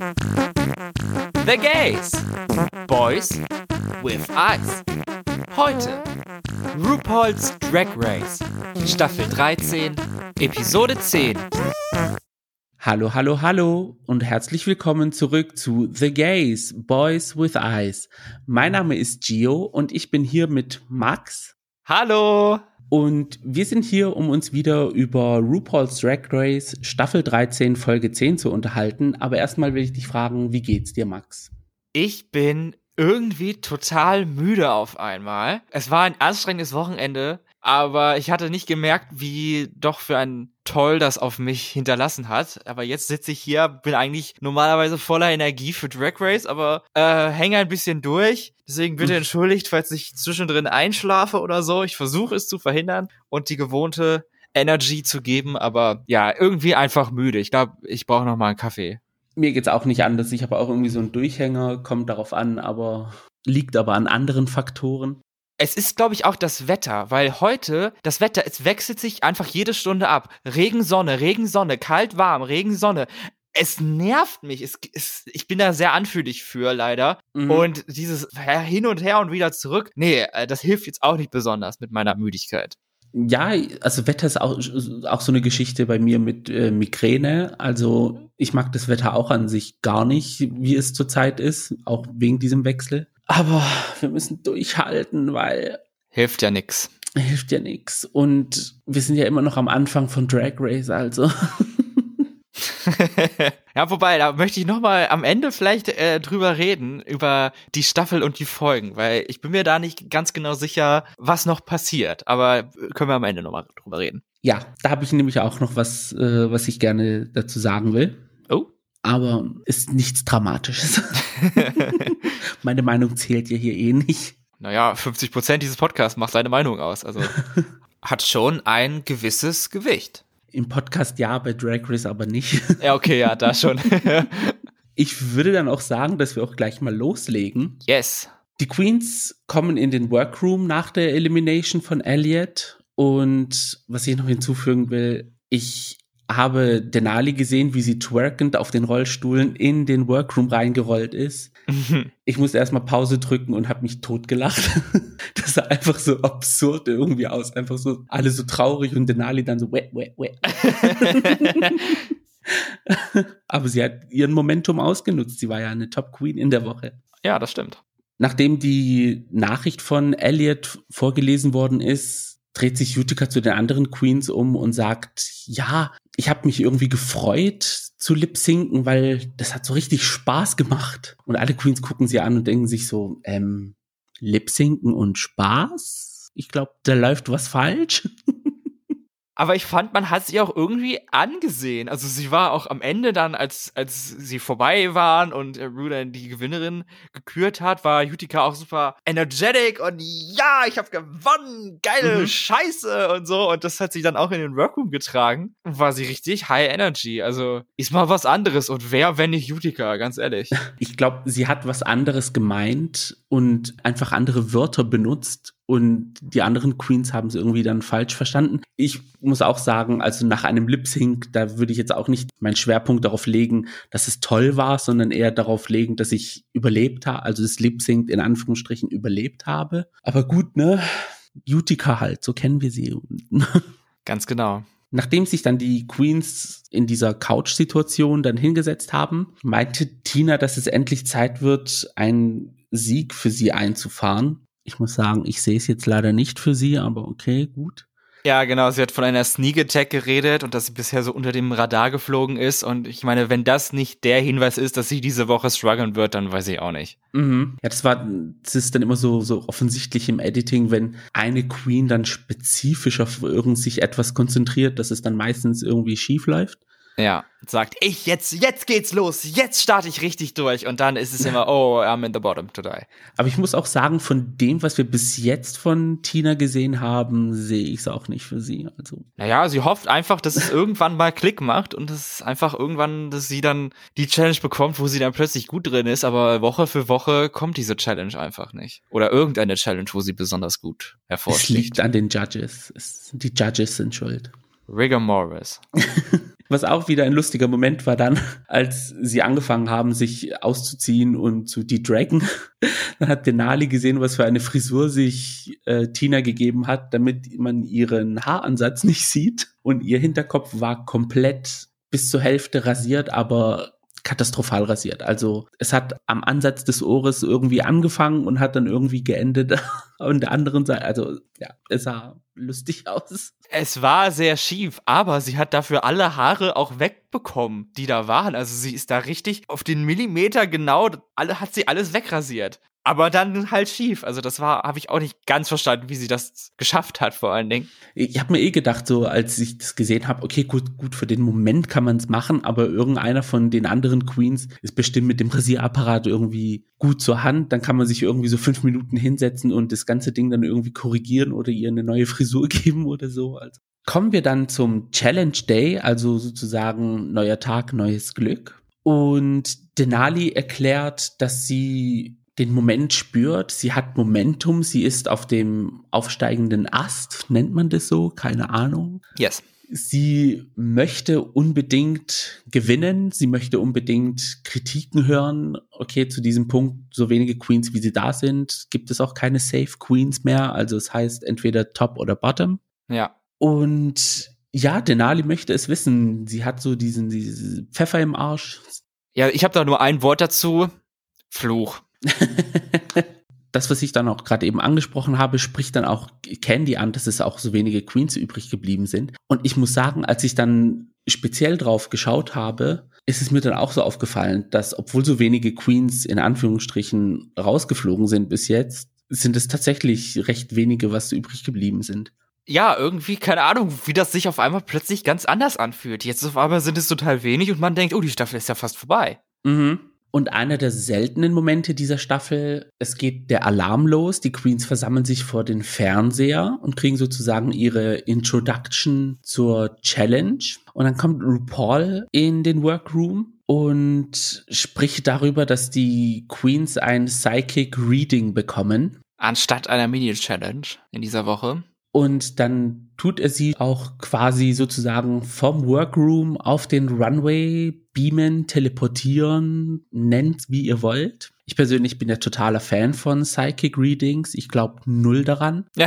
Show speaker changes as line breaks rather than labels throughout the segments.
The Gays. Boys with Eyes. Heute RuPaul's Drag Race. Staffel 13, Episode 10.
Hallo, hallo, hallo und herzlich willkommen zurück zu The Gays, Boys with Eyes. Mein Name ist Gio und ich bin hier mit Max.
Hallo.
Und wir sind hier, um uns wieder über RuPaul's Drag Race Staffel 13 Folge 10 zu unterhalten. Aber erstmal will ich dich fragen, wie geht's dir, Max?
Ich bin irgendwie total müde auf einmal. Es war ein anstrengendes Wochenende, aber ich hatte nicht gemerkt, wie doch für ein Toll das auf mich hinterlassen hat. Aber jetzt sitze ich hier, bin eigentlich normalerweise voller Energie für Drag Race, aber äh, hänge ein bisschen durch. Deswegen bitte entschuldigt, falls ich zwischendrin einschlafe oder so. Ich versuche es zu verhindern und die gewohnte Energy zu geben, aber ja, irgendwie einfach müde. Ich glaube, ich brauche noch mal einen Kaffee.
Mir geht's auch nicht anders. Ich habe auch irgendwie so einen Durchhänger, kommt darauf an, aber liegt aber an anderen Faktoren.
Es ist, glaube ich, auch das Wetter, weil heute das Wetter, es wechselt sich einfach jede Stunde ab. Regen, Sonne, Regen, Sonne, kalt, warm, Regen, Sonne. Es nervt mich. Es, es, ich bin da sehr anfühlich für, leider. Mhm. Und dieses Hin und Her und wieder zurück, nee, äh, das hilft jetzt auch nicht besonders mit meiner Müdigkeit.
Ja, also Wetter ist auch, auch so eine Geschichte bei mir mit äh, Migräne. Also ich mag das Wetter auch an sich gar nicht, wie es zurzeit ist, auch wegen diesem Wechsel. Aber wir müssen durchhalten, weil.
Hilft ja nix.
Hilft ja nix. Und wir sind ja immer noch am Anfang von Drag Race, also.
ja, wobei, da möchte ich noch mal am Ende vielleicht äh, drüber reden, über die Staffel und die Folgen, weil ich bin mir da nicht ganz genau sicher, was noch passiert. Aber können wir am Ende noch mal drüber reden.
Ja, da habe ich nämlich auch noch was, äh, was ich gerne dazu sagen will.
Oh.
Aber ist nichts Dramatisches. Meine Meinung zählt ja hier eh nicht.
Naja, 50 Prozent dieses Podcasts macht seine Meinung aus. Also hat schon ein gewisses Gewicht.
Im Podcast ja, bei Drag Race aber nicht.
Ja, okay, ja, da schon.
ich würde dann auch sagen, dass wir auch gleich mal loslegen.
Yes.
Die Queens kommen in den Workroom nach der Elimination von Elliot. Und was ich noch hinzufügen will, ich habe Denali gesehen, wie sie twerkend auf den Rollstuhlen in den Workroom reingerollt ist. Mhm. Ich musste erstmal Pause drücken und habe mich totgelacht. das sah einfach so absurd irgendwie aus. Einfach so alle so traurig und Denali dann so wet, wet, wet. Aber sie hat ihren Momentum ausgenutzt. Sie war ja eine Top Queen in der Woche.
Ja, das stimmt.
Nachdem die Nachricht von Elliot vorgelesen worden ist, dreht sich Utica zu den anderen Queens um und sagt, ja, ich habe mich irgendwie gefreut zu lip-sinken, weil das hat so richtig Spaß gemacht. Und alle Queens gucken sie an und denken sich so, ähm, lip-sinken und Spaß? Ich glaube, da läuft was falsch.
aber ich fand, man hat sie auch irgendwie angesehen. Also sie war auch am Ende dann, als, als sie vorbei waren und äh, dann die Gewinnerin gekürt hat, war Utica auch super energetic und ja, ich habe gewonnen, geile mhm. Scheiße und so. Und das hat sie dann auch in den Workroom getragen. War sie richtig high energy. Also ist mal was anderes. Und wer, wenn nicht Utica, ganz ehrlich.
Ich glaube, sie hat was anderes gemeint und einfach andere Wörter benutzt und die anderen Queens haben es irgendwie dann falsch verstanden. Ich muss auch sagen, also nach einem Lip Sync, da würde ich jetzt auch nicht meinen Schwerpunkt darauf legen, dass es toll war, sondern eher darauf legen, dass ich überlebt habe, also das Lip Sync in Anführungsstrichen überlebt habe. Aber gut, ne? Utica halt, so kennen wir sie.
Ganz genau.
Nachdem sich dann die Queens in dieser Couch-Situation dann hingesetzt haben, meinte Tina, dass es endlich Zeit wird, einen Sieg für sie einzufahren. Ich muss sagen, ich sehe es jetzt leider nicht für sie, aber okay, gut.
Ja, genau. Sie hat von einer Sneak Attack geredet und dass sie bisher so unter dem Radar geflogen ist. Und ich meine, wenn das nicht der Hinweis ist, dass sie diese Woche strugglen wird, dann weiß ich auch nicht.
Mhm. Ja, das war, das ist dann immer so, so offensichtlich im Editing, wenn eine Queen dann spezifisch auf irgend sich etwas konzentriert, dass es dann meistens irgendwie schief läuft.
Ja, sagt, ich jetzt, jetzt geht's los, jetzt starte ich richtig durch und dann ist es immer, oh, I'm in the bottom today.
Aber ich muss auch sagen, von dem, was wir bis jetzt von Tina gesehen haben, sehe ich es auch nicht für sie. Also.
Naja, sie hofft einfach, dass es irgendwann mal Klick macht und dass es einfach irgendwann, dass sie dann die Challenge bekommt, wo sie dann plötzlich gut drin ist, aber Woche für Woche kommt diese Challenge einfach nicht. Oder irgendeine Challenge, wo sie besonders gut hervorsticht.
Es liegt an den Judges. Es, die Judges sind schuld.
Rigor Morris.
Was auch wieder ein lustiger Moment war dann, als sie angefangen haben, sich auszuziehen und zu dedraggen. Dann hat Denali gesehen, was für eine Frisur sich äh, Tina gegeben hat, damit man ihren Haaransatz nicht sieht. Und ihr Hinterkopf war komplett bis zur Hälfte rasiert, aber katastrophal rasiert. Also es hat am Ansatz des Ohres irgendwie angefangen und hat dann irgendwie geendet an der anderen Seite. Also ja, es sah lustig aus.
Es war sehr schief, aber sie hat dafür alle Haare auch wegbekommen, die da waren. Also sie ist da richtig auf den Millimeter genau, alle hat sie alles wegrasiert aber dann halt schief. Also das war, habe ich auch nicht ganz verstanden, wie sie das geschafft hat, vor allen Dingen.
Ich habe mir eh gedacht, so als ich das gesehen habe, okay, gut, gut, für den Moment kann man es machen, aber irgendeiner von den anderen Queens ist bestimmt mit dem Rasierapparat irgendwie gut zur Hand. Dann kann man sich irgendwie so fünf Minuten hinsetzen und das ganze Ding dann irgendwie korrigieren oder ihr eine neue Frisur geben oder so. Also kommen wir dann zum Challenge Day, also sozusagen neuer Tag, neues Glück. Und Denali erklärt, dass sie den Moment spürt. Sie hat Momentum, sie ist auf dem aufsteigenden Ast, nennt man das so? Keine Ahnung.
Yes.
Sie möchte unbedingt gewinnen, sie möchte unbedingt Kritiken hören. Okay, zu diesem Punkt, so wenige Queens wie sie da sind, gibt es auch keine Safe Queens mehr. Also es heißt entweder Top oder Bottom.
Ja.
Und ja, Denali möchte es wissen. Sie hat so diesen, diesen Pfeffer im Arsch.
Ja, ich habe da nur ein Wort dazu. Fluch.
das, was ich dann auch gerade eben angesprochen habe, spricht dann auch Candy an, dass es auch so wenige Queens übrig geblieben sind. Und ich muss sagen, als ich dann speziell drauf geschaut habe, ist es mir dann auch so aufgefallen, dass obwohl so wenige Queens in Anführungsstrichen rausgeflogen sind bis jetzt, sind es tatsächlich recht wenige, was übrig geblieben sind.
Ja, irgendwie, keine Ahnung, wie das sich auf einmal plötzlich ganz anders anfühlt. Jetzt auf einmal sind es total wenig und man denkt, oh, die Staffel ist ja fast vorbei.
Mhm. Und einer der seltenen Momente dieser Staffel, es geht der Alarm los, die Queens versammeln sich vor den Fernseher und kriegen sozusagen ihre Introduction zur Challenge. Und dann kommt RuPaul in den Workroom und spricht darüber, dass die Queens ein Psychic Reading bekommen.
Anstatt einer Mini-Challenge in dieser Woche.
Und dann tut er sie auch quasi sozusagen vom Workroom auf den Runway beamen, teleportieren, nennt wie ihr wollt. Ich persönlich bin ja totaler Fan von Psychic Readings. Ich glaube null daran.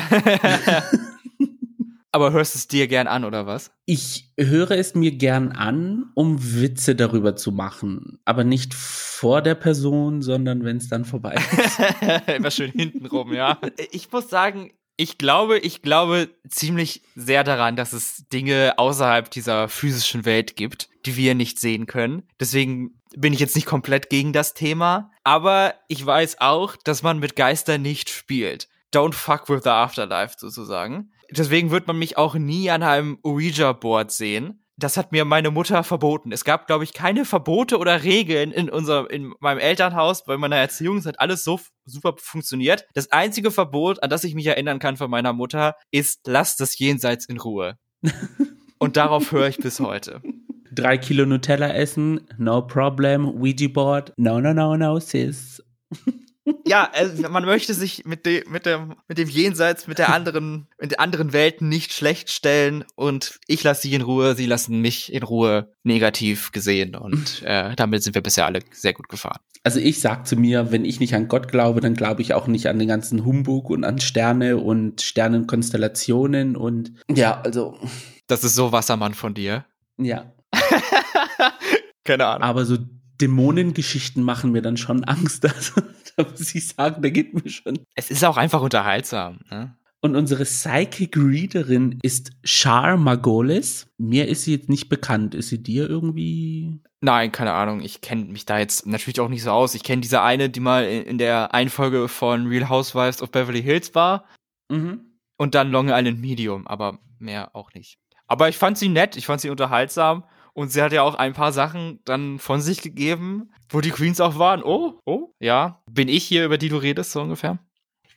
Aber hörst es dir gern an, oder was?
Ich höre es mir gern an, um Witze darüber zu machen. Aber nicht vor der Person, sondern wenn es dann vorbei ist.
Immer schön hintenrum, ja. Ich muss sagen, ich glaube, ich glaube ziemlich sehr daran, dass es Dinge außerhalb dieser physischen Welt gibt, die wir nicht sehen können. Deswegen bin ich jetzt nicht komplett gegen das Thema. Aber ich weiß auch, dass man mit Geistern nicht spielt. Don't fuck with the afterlife sozusagen. Deswegen wird man mich auch nie an einem Ouija-Board sehen das hat mir meine Mutter verboten. Es gab, glaube ich, keine Verbote oder Regeln in unserem, in meinem Elternhaus, bei meiner Erziehung. Es hat alles so super funktioniert. Das einzige Verbot, an das ich mich erinnern kann von meiner Mutter, ist, lass das Jenseits in Ruhe. Und darauf höre ich bis heute.
Drei Kilo Nutella essen, no problem. Ouija Board, no, no, no, no, sis
ja, also man möchte sich mit dem, mit dem, mit dem Jenseits, mit der anderen, mit den anderen Welten nicht schlecht stellen und ich lasse sie in Ruhe, sie lassen mich in Ruhe negativ gesehen und äh, damit sind wir bisher alle sehr gut gefahren.
Also ich sag zu mir, wenn ich nicht an Gott glaube, dann glaube ich auch nicht an den ganzen Humbug und an Sterne und Sternenkonstellationen und ja, also.
Das ist so Wassermann von dir.
Ja.
Keine Ahnung.
Aber so Dämonengeschichten machen mir dann schon Angst. Also, da muss ich sagen, da geht mir schon.
Es ist auch einfach unterhaltsam. Ne?
Und unsere Psychic Readerin ist Char Margolis. Mir ist sie jetzt nicht bekannt. Ist sie dir irgendwie?
Nein, keine Ahnung. Ich kenne mich da jetzt natürlich auch nicht so aus. Ich kenne diese eine, die mal in der Einfolge von Real Housewives of Beverly Hills war. Mhm. Und dann Long Island Medium, aber mehr auch nicht. Aber ich fand sie nett, ich fand sie unterhaltsam und sie hat ja auch ein paar Sachen dann von sich gegeben, wo die Queens auch waren. Oh, oh, ja. Bin ich hier, über die du redest, so ungefähr?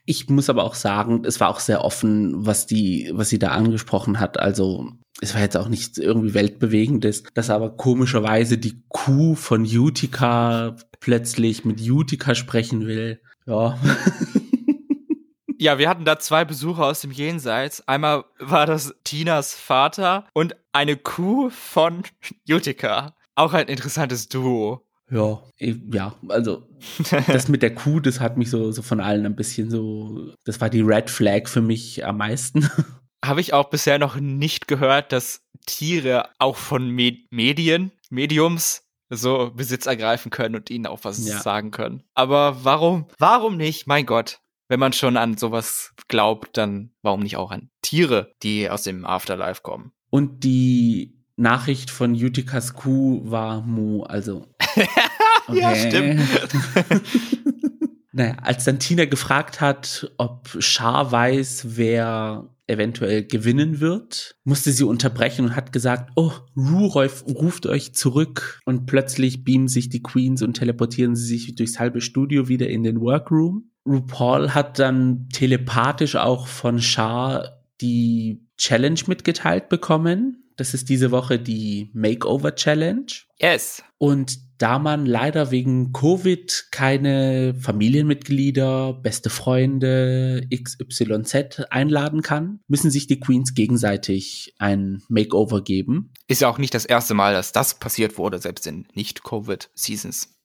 Ich muss aber auch sagen, es war auch sehr offen, was die, was sie da angesprochen hat. Also, es war jetzt auch nichts irgendwie weltbewegendes, dass aber komischerweise die Kuh von Utica plötzlich mit Utica sprechen will. Ja.
Ja, wir hatten da zwei Besucher aus dem Jenseits. Einmal war das Tinas Vater und eine Kuh von Utica. Auch ein interessantes Duo.
Ja, ja, also das mit der Kuh, das hat mich so, so von allen ein bisschen so, das war die Red Flag für mich am meisten.
Habe ich auch bisher noch nicht gehört, dass Tiere auch von Med Medien, Mediums so Besitz ergreifen können und ihnen auch was ja. sagen können. Aber warum, warum nicht? Mein Gott. Wenn man schon an sowas glaubt, dann warum nicht auch an Tiere, die aus dem Afterlife kommen?
Und die Nachricht von Utikas Kuh war Mu, also.
Okay. ja, stimmt.
naja, als dann Tina gefragt hat, ob Char weiß, wer eventuell gewinnen wird, musste sie unterbrechen und hat gesagt, oh, Rurolf ruft euch zurück und plötzlich beamen sich die Queens und teleportieren sie sich durchs halbe Studio wieder in den Workroom. RuPaul hat dann telepathisch auch von Char die Challenge mitgeteilt bekommen. Das ist diese Woche die Makeover Challenge.
Yes.
Und da man leider wegen Covid keine Familienmitglieder, beste Freunde, XYZ einladen kann, müssen sich die Queens gegenseitig ein Makeover geben.
Ist ja auch nicht das erste Mal, dass das passiert wurde, selbst in Nicht-Covid-Seasons.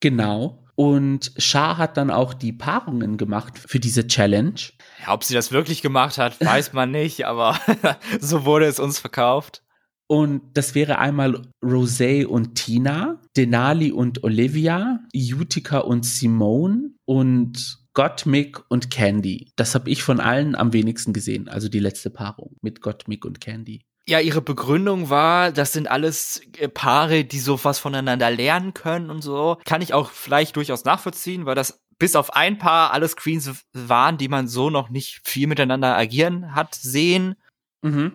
Genau. Und Shah hat dann auch die Paarungen gemacht für diese Challenge.
Ja, ob sie das wirklich gemacht hat, weiß man nicht, aber so wurde es uns verkauft.
Und das wäre einmal Rosé und Tina, Denali und Olivia, Utica und Simone und Gottmik und Candy. Das habe ich von allen am wenigsten gesehen, also die letzte Paarung mit Gottmik und Candy.
Ja, ihre Begründung war, das sind alles äh, Paare, die so was voneinander lernen können und so. Kann ich auch vielleicht durchaus nachvollziehen, weil das bis auf ein Paar alles Queens waren, die man so noch nicht viel miteinander agieren hat sehen. Mhm.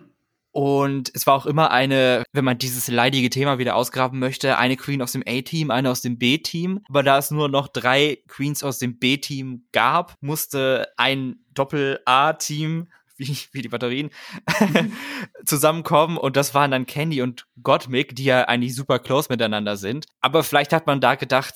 Und es war auch immer eine, wenn man dieses leidige Thema wieder ausgraben möchte, eine Queen aus dem A-Team, eine aus dem B-Team. Aber da es nur noch drei Queens aus dem B-Team gab, musste ein Doppel-A-Team wie, wie die Batterien, zusammenkommen. Und das waren dann Candy und Gottmik, die ja eigentlich super close miteinander sind. Aber vielleicht hat man da gedacht,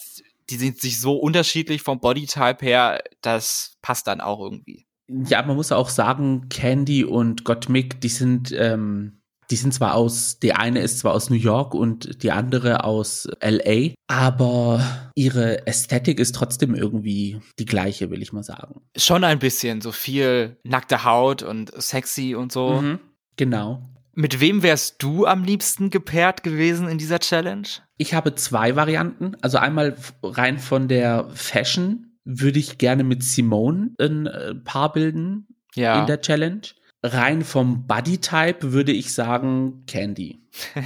die sind sich so unterschiedlich vom Bodytype her, das passt dann auch irgendwie.
Ja, man muss auch sagen, Candy und Gottmik, die sind, ähm, die sind zwar aus, die eine ist zwar aus New York und die andere aus LA, aber ihre Ästhetik ist trotzdem irgendwie die gleiche, will ich mal sagen.
Schon ein bisschen, so viel nackte Haut und sexy und so. Mhm,
genau.
Mit wem wärst du am liebsten gepaart gewesen in dieser Challenge?
Ich habe zwei Varianten. Also einmal rein von der Fashion würde ich gerne mit Simone ein äh, Paar bilden ja. in der Challenge. Rein vom Body-Type würde ich sagen Candy.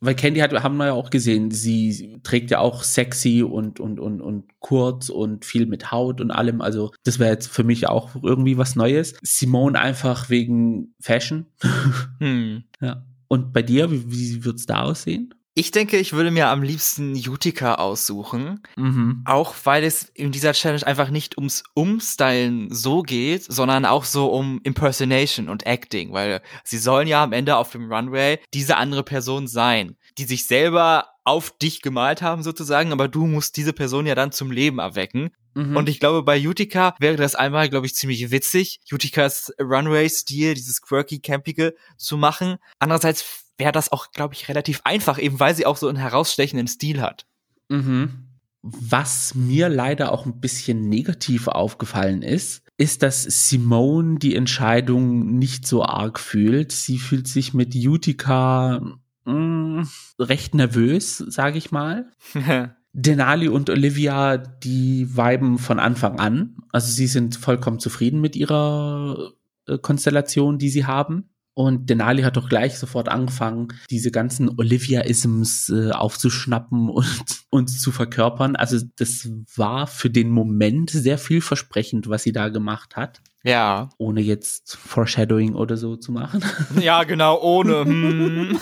Weil Candy hat, haben wir ja auch gesehen, sie trägt ja auch sexy und, und, und, und kurz und viel mit Haut und allem. Also, das wäre jetzt für mich auch irgendwie was Neues. Simone einfach wegen Fashion. hm. Ja. Und bei dir, wie, wie wird's da aussehen?
Ich denke, ich würde mir am liebsten Utica aussuchen. Mhm. Auch weil es in dieser Challenge einfach nicht ums Umstylen so geht, sondern auch so um Impersonation und Acting, weil sie sollen ja am Ende auf dem Runway diese andere Person sein, die sich selber auf dich gemalt haben sozusagen, aber du musst diese Person ja dann zum Leben erwecken. Mhm. Und ich glaube, bei Utica wäre das einmal, glaube ich, ziemlich witzig, Uticas Runway-Stil, dieses quirky, campige zu machen. Andererseits wäre das auch, glaube ich, relativ einfach, eben weil sie auch so einen herausstechenden Stil hat.
Mhm. Was mir leider auch ein bisschen negativ aufgefallen ist, ist, dass Simone die Entscheidung nicht so arg fühlt. Sie fühlt sich mit Utica mh, mm, recht nervös, sage ich mal. Denali und Olivia, die weiben von Anfang an. Also sie sind vollkommen zufrieden mit ihrer äh, Konstellation, die sie haben. Und Denali hat doch gleich sofort angefangen, diese ganzen Olivia-Isms äh, aufzuschnappen und uns zu verkörpern. Also das war für den Moment sehr vielversprechend, was sie da gemacht hat.
Ja.
Ohne jetzt Foreshadowing oder so zu machen.
Ja, genau, ohne. Hm.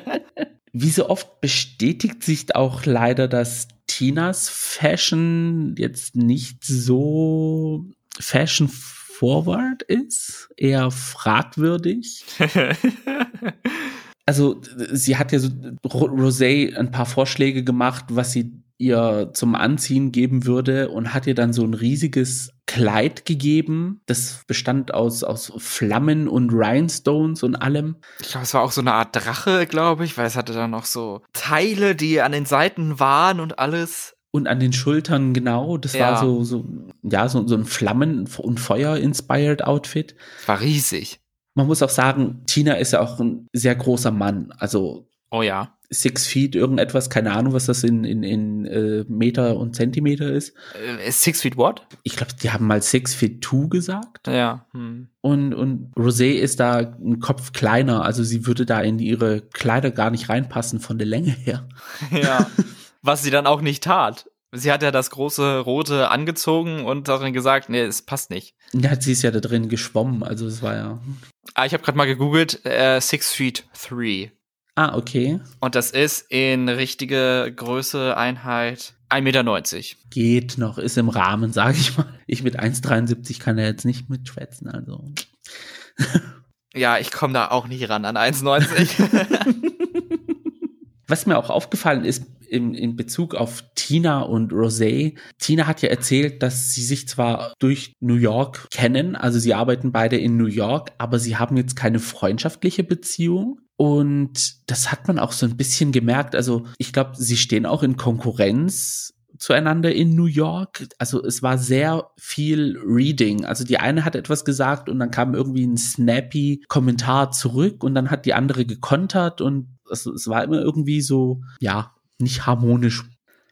Wie so oft bestätigt sich auch leider, dass Tinas Fashion jetzt nicht so Fashion forward ist, eher fragwürdig. also sie hat ja so Rosé ein paar Vorschläge gemacht, was sie ihr zum Anziehen geben würde und hat ihr dann so ein riesiges Kleid gegeben. Das bestand aus, aus Flammen und Rhinestones und allem.
Ich glaube, es war auch so eine Art Drache, glaube ich, weil es hatte dann noch so Teile, die an den Seiten waren und alles.
Und an den Schultern, genau. Das
Ja.
war so, so, ja, so, so ein Flammen- und Feuer-inspired Outfit.
War riesig.
Man muss auch sagen, Tina ist ja auch ein sehr großer Mann. Also
Oh ja.
six feet irgendetwas, keine Ahnung, was das in, in, in äh, Meter und Zentimeter ist.
Äh, Six Feet what?
Ich glaube, die haben mal six feet two gesagt.
Ja. Hm.
Und, und Rosé ist da ein Kopf kleiner, also sie würde da in ihre Kleider gar nicht reinpassen von der Länge her.
Ja. Was sie dann auch nicht tat. Sie hat ja das große Rote angezogen und darin gesagt, nee, es passt nicht.
Ja, sie ist ja da drin geschwommen, also es war ja.
Ah, ich habe gerade mal gegoogelt, äh, Six Feet Three.
Ah, okay.
Und das ist in richtige Größe, Einheit 1,90 Meter.
Geht noch, ist im Rahmen, sage ich mal. Ich mit 1,73 kann ja jetzt nicht mitschwätzen, also.
Ja, ich komme da auch nicht ran an 1,90.
Was mir auch aufgefallen ist in, in Bezug auf Tina und Rosé, Tina hat ja erzählt, dass sie sich zwar durch New York kennen, also sie arbeiten beide in New York, aber sie haben jetzt keine freundschaftliche Beziehung. Und das hat man auch so ein bisschen gemerkt. Also ich glaube, sie stehen auch in Konkurrenz zueinander in New York. Also es war sehr viel Reading. Also die eine hat etwas gesagt und dann kam irgendwie ein snappy Kommentar zurück und dann hat die andere gekontert und also es war immer irgendwie so, ja, nicht harmonisch.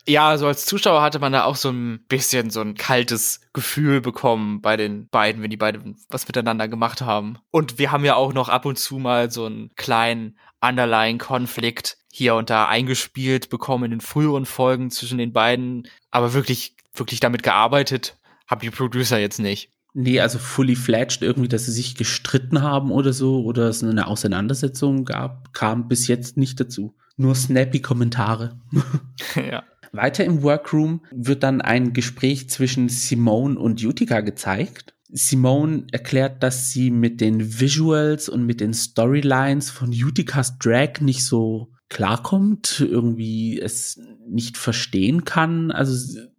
ja, so als Zuschauer hatte man da auch so ein bisschen so ein kaltes Gefühl bekommen bei den beiden, wenn die beiden was miteinander gemacht haben. Und wir haben ja auch noch ab und zu mal so einen kleinen Underlying-Konflikt hier und da eingespielt bekommen in den früheren Folgen zwischen den beiden. Aber wirklich, wirklich damit gearbeitet haben die Producer jetzt nicht.
Nee, also fully fledged irgendwie, dass sie sich gestritten haben oder so oder es eine Auseinandersetzung gab, kam bis jetzt nicht dazu. Nur snappy Kommentare.
ja.
Weiter im Workroom wird dann ein Gespräch zwischen Simone und Utica gezeigt. Simone erklärt, dass sie mit den Visuals und mit den Storylines von Uticas Drag nicht so klarkommt, irgendwie es nicht verstehen kann. Also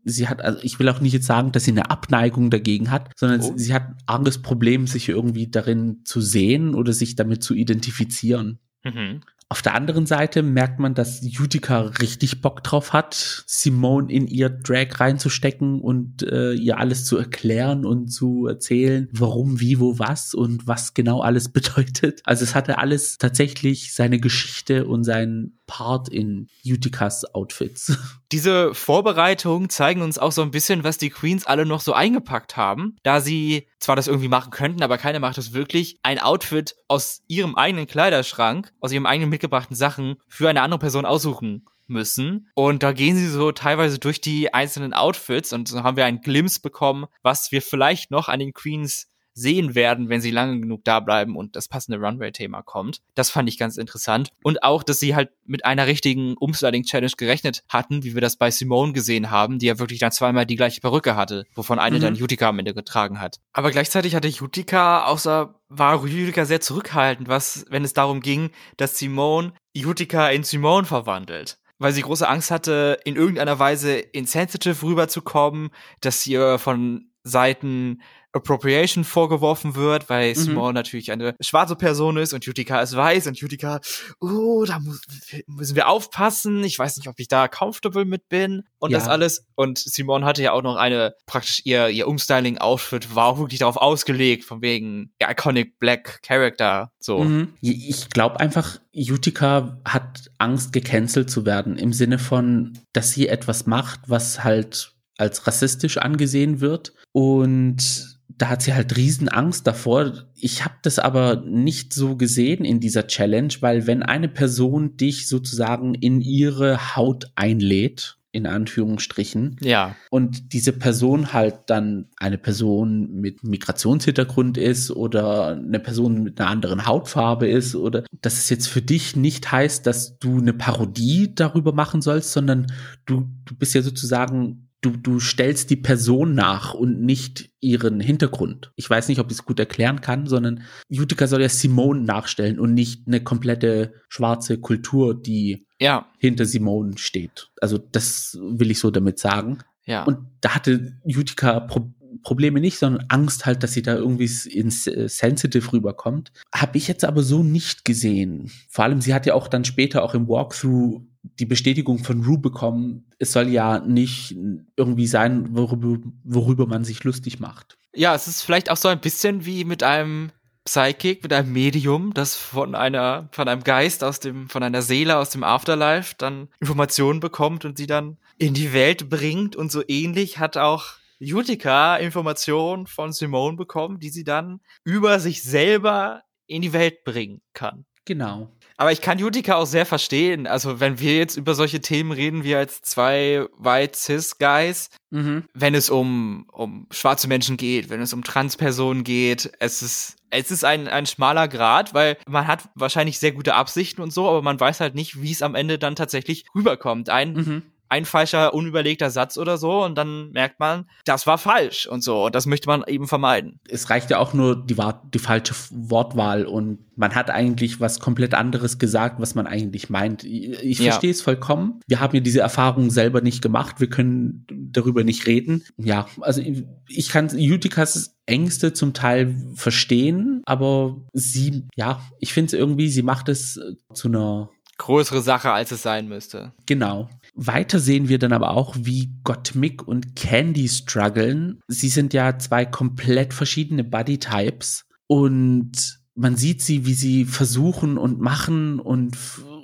sie- hat, also ich will auch nicht jetzt sagen, dass sie eine Abneigung dagegen hat, sondern
Oh.
sie, sie hat ein arges Problem, sich irgendwie darin zu sehen oder sich damit zu identifizieren.
Mhm.
Auf der anderen Seite merkt man, dass Utica richtig Bock drauf hat, Simone in ihr Drag reinzustecken und äh, ihr alles zu erklären und zu erzählen, warum, wie, wo, was und was genau alles bedeutet. Also es hatte alles tatsächlich seine Geschichte und seinen Part in Uticas Outfits.
Diese Vorbereitungen zeigen uns auch so ein bisschen, was die Queens alle noch so eingepackt haben, da sie zwar das irgendwie machen könnten, aber keiner macht es wirklich, ein Outfit aus ihrem eigenen Kleiderschrank, aus ihrem eigenen mitgebrachten Sachen für eine andere Person aussuchen müssen. Und da gehen sie so teilweise durch die einzelnen Outfits und so haben wir einen Glimpse bekommen, was wir vielleicht noch an den Queens sehen werden, wenn sie lange genug da bleiben und das passende Runway-Thema kommt. Das fand ich ganz interessant. Und auch, dass sie halt mit einer richtigen Umsliding-Challenge gerechnet hatten, wie wir das bei Simone gesehen haben, die ja wirklich dann zweimal die gleiche Perücke hatte, wovon eine
Mhm.
dann Utica am Ende getragen hat. Aber gleichzeitig hatte Utica, außer war Utica sehr zurückhaltend, was, wenn es darum ging, dass Simone Utica in Simone verwandelt. Weil sie große Angst hatte, in irgendeiner Weise insensitive rüberzukommen, dass ihr von Seiten Appropriation vorgeworfen wird, weil
Mhm.
Simone natürlich eine schwarze Person ist und Utica ist weiß und Utica, oh, da muss, müssen wir aufpassen. Ich weiß nicht, ob ich da comfortable mit bin und
Ja.
das alles. Und Simone hatte ja auch noch eine, praktisch ihr, ihr Umstyling-Outfit war auch wirklich darauf ausgelegt, von wegen der iconic black Character, so.
Mhm. Ich glaube einfach, Utica hat Angst, gecancelt zu werden, im Sinne von, dass sie etwas macht, was halt als rassistisch angesehen wird. Und da hat sie halt riesen Angst davor. Ich habe das aber nicht so gesehen in dieser Challenge, weil wenn eine Person dich sozusagen in ihre Haut einlädt, in Anführungsstrichen,
Ja.
und diese Person halt dann eine Person mit Migrationshintergrund ist oder eine Person mit einer anderen Hautfarbe ist oder dass es jetzt für dich nicht heißt, dass du eine Parodie darüber machen sollst, sondern du, du bist ja sozusagen Du, du stellst die Person nach und nicht ihren Hintergrund. Ich weiß nicht, ob ich es gut erklären kann, sondern Utica soll ja Simone nachstellen und nicht eine komplette schwarze Kultur, die
Ja.
hinter Simone steht. Also das will ich so damit sagen.
Ja.
Und da hatte Utica Pro Probleme nicht, sondern Angst halt, dass sie da irgendwie ins äh, Sensitive rüberkommt. Habe ich jetzt aber so nicht gesehen. Vor allem, sie hat ja auch dann später auch im Walkthrough die Bestätigung von Rue bekommen, es soll ja nicht irgendwie sein, worüber, worüber man sich lustig macht.
Ja, es ist vielleicht auch so ein bisschen wie mit einem Psychic, mit einem Medium, das von einer, von einem Geist aus dem, von einer Seele aus dem Afterlife dann Informationen bekommt und sie dann in die Welt bringt und so ähnlich hat auch Utica Informationen von Simone bekommen, die sie dann über sich selber in die Welt bringen kann.
Genau.
Aber ich kann Utica auch sehr verstehen. Also, wenn wir jetzt über solche Themen reden, wie als zwei White Cis Guys, mhm. wenn es um, um schwarze Menschen geht, wenn es um Transpersonen geht, es ist, es ist ein, ein schmaler Grad, weil man hat wahrscheinlich sehr gute Absichten und so, aber man weiß halt nicht, wie es am Ende dann tatsächlich rüberkommt. Ein, mhm ein falscher, unüberlegter Satz oder so und dann merkt man, das war falsch und so und das möchte man eben vermeiden.
Es reicht ja auch nur die, die falsche Wortwahl und man hat eigentlich was komplett anderes gesagt, was man eigentlich meint. Ich ja. verstehe es vollkommen. Wir haben ja diese Erfahrung selber nicht gemacht. Wir können darüber nicht reden. Ja, also ich kann Utikas Ängste zum Teil verstehen, aber sie, ja, ich finde es irgendwie, sie macht es zu einer
größere Sache, als es sein müsste.
Genau. Weiter sehen wir dann aber auch, wie Gottmik und Candy strugglen. Sie sind ja zwei komplett verschiedene Bodytypes und man sieht sie, wie sie versuchen und machen und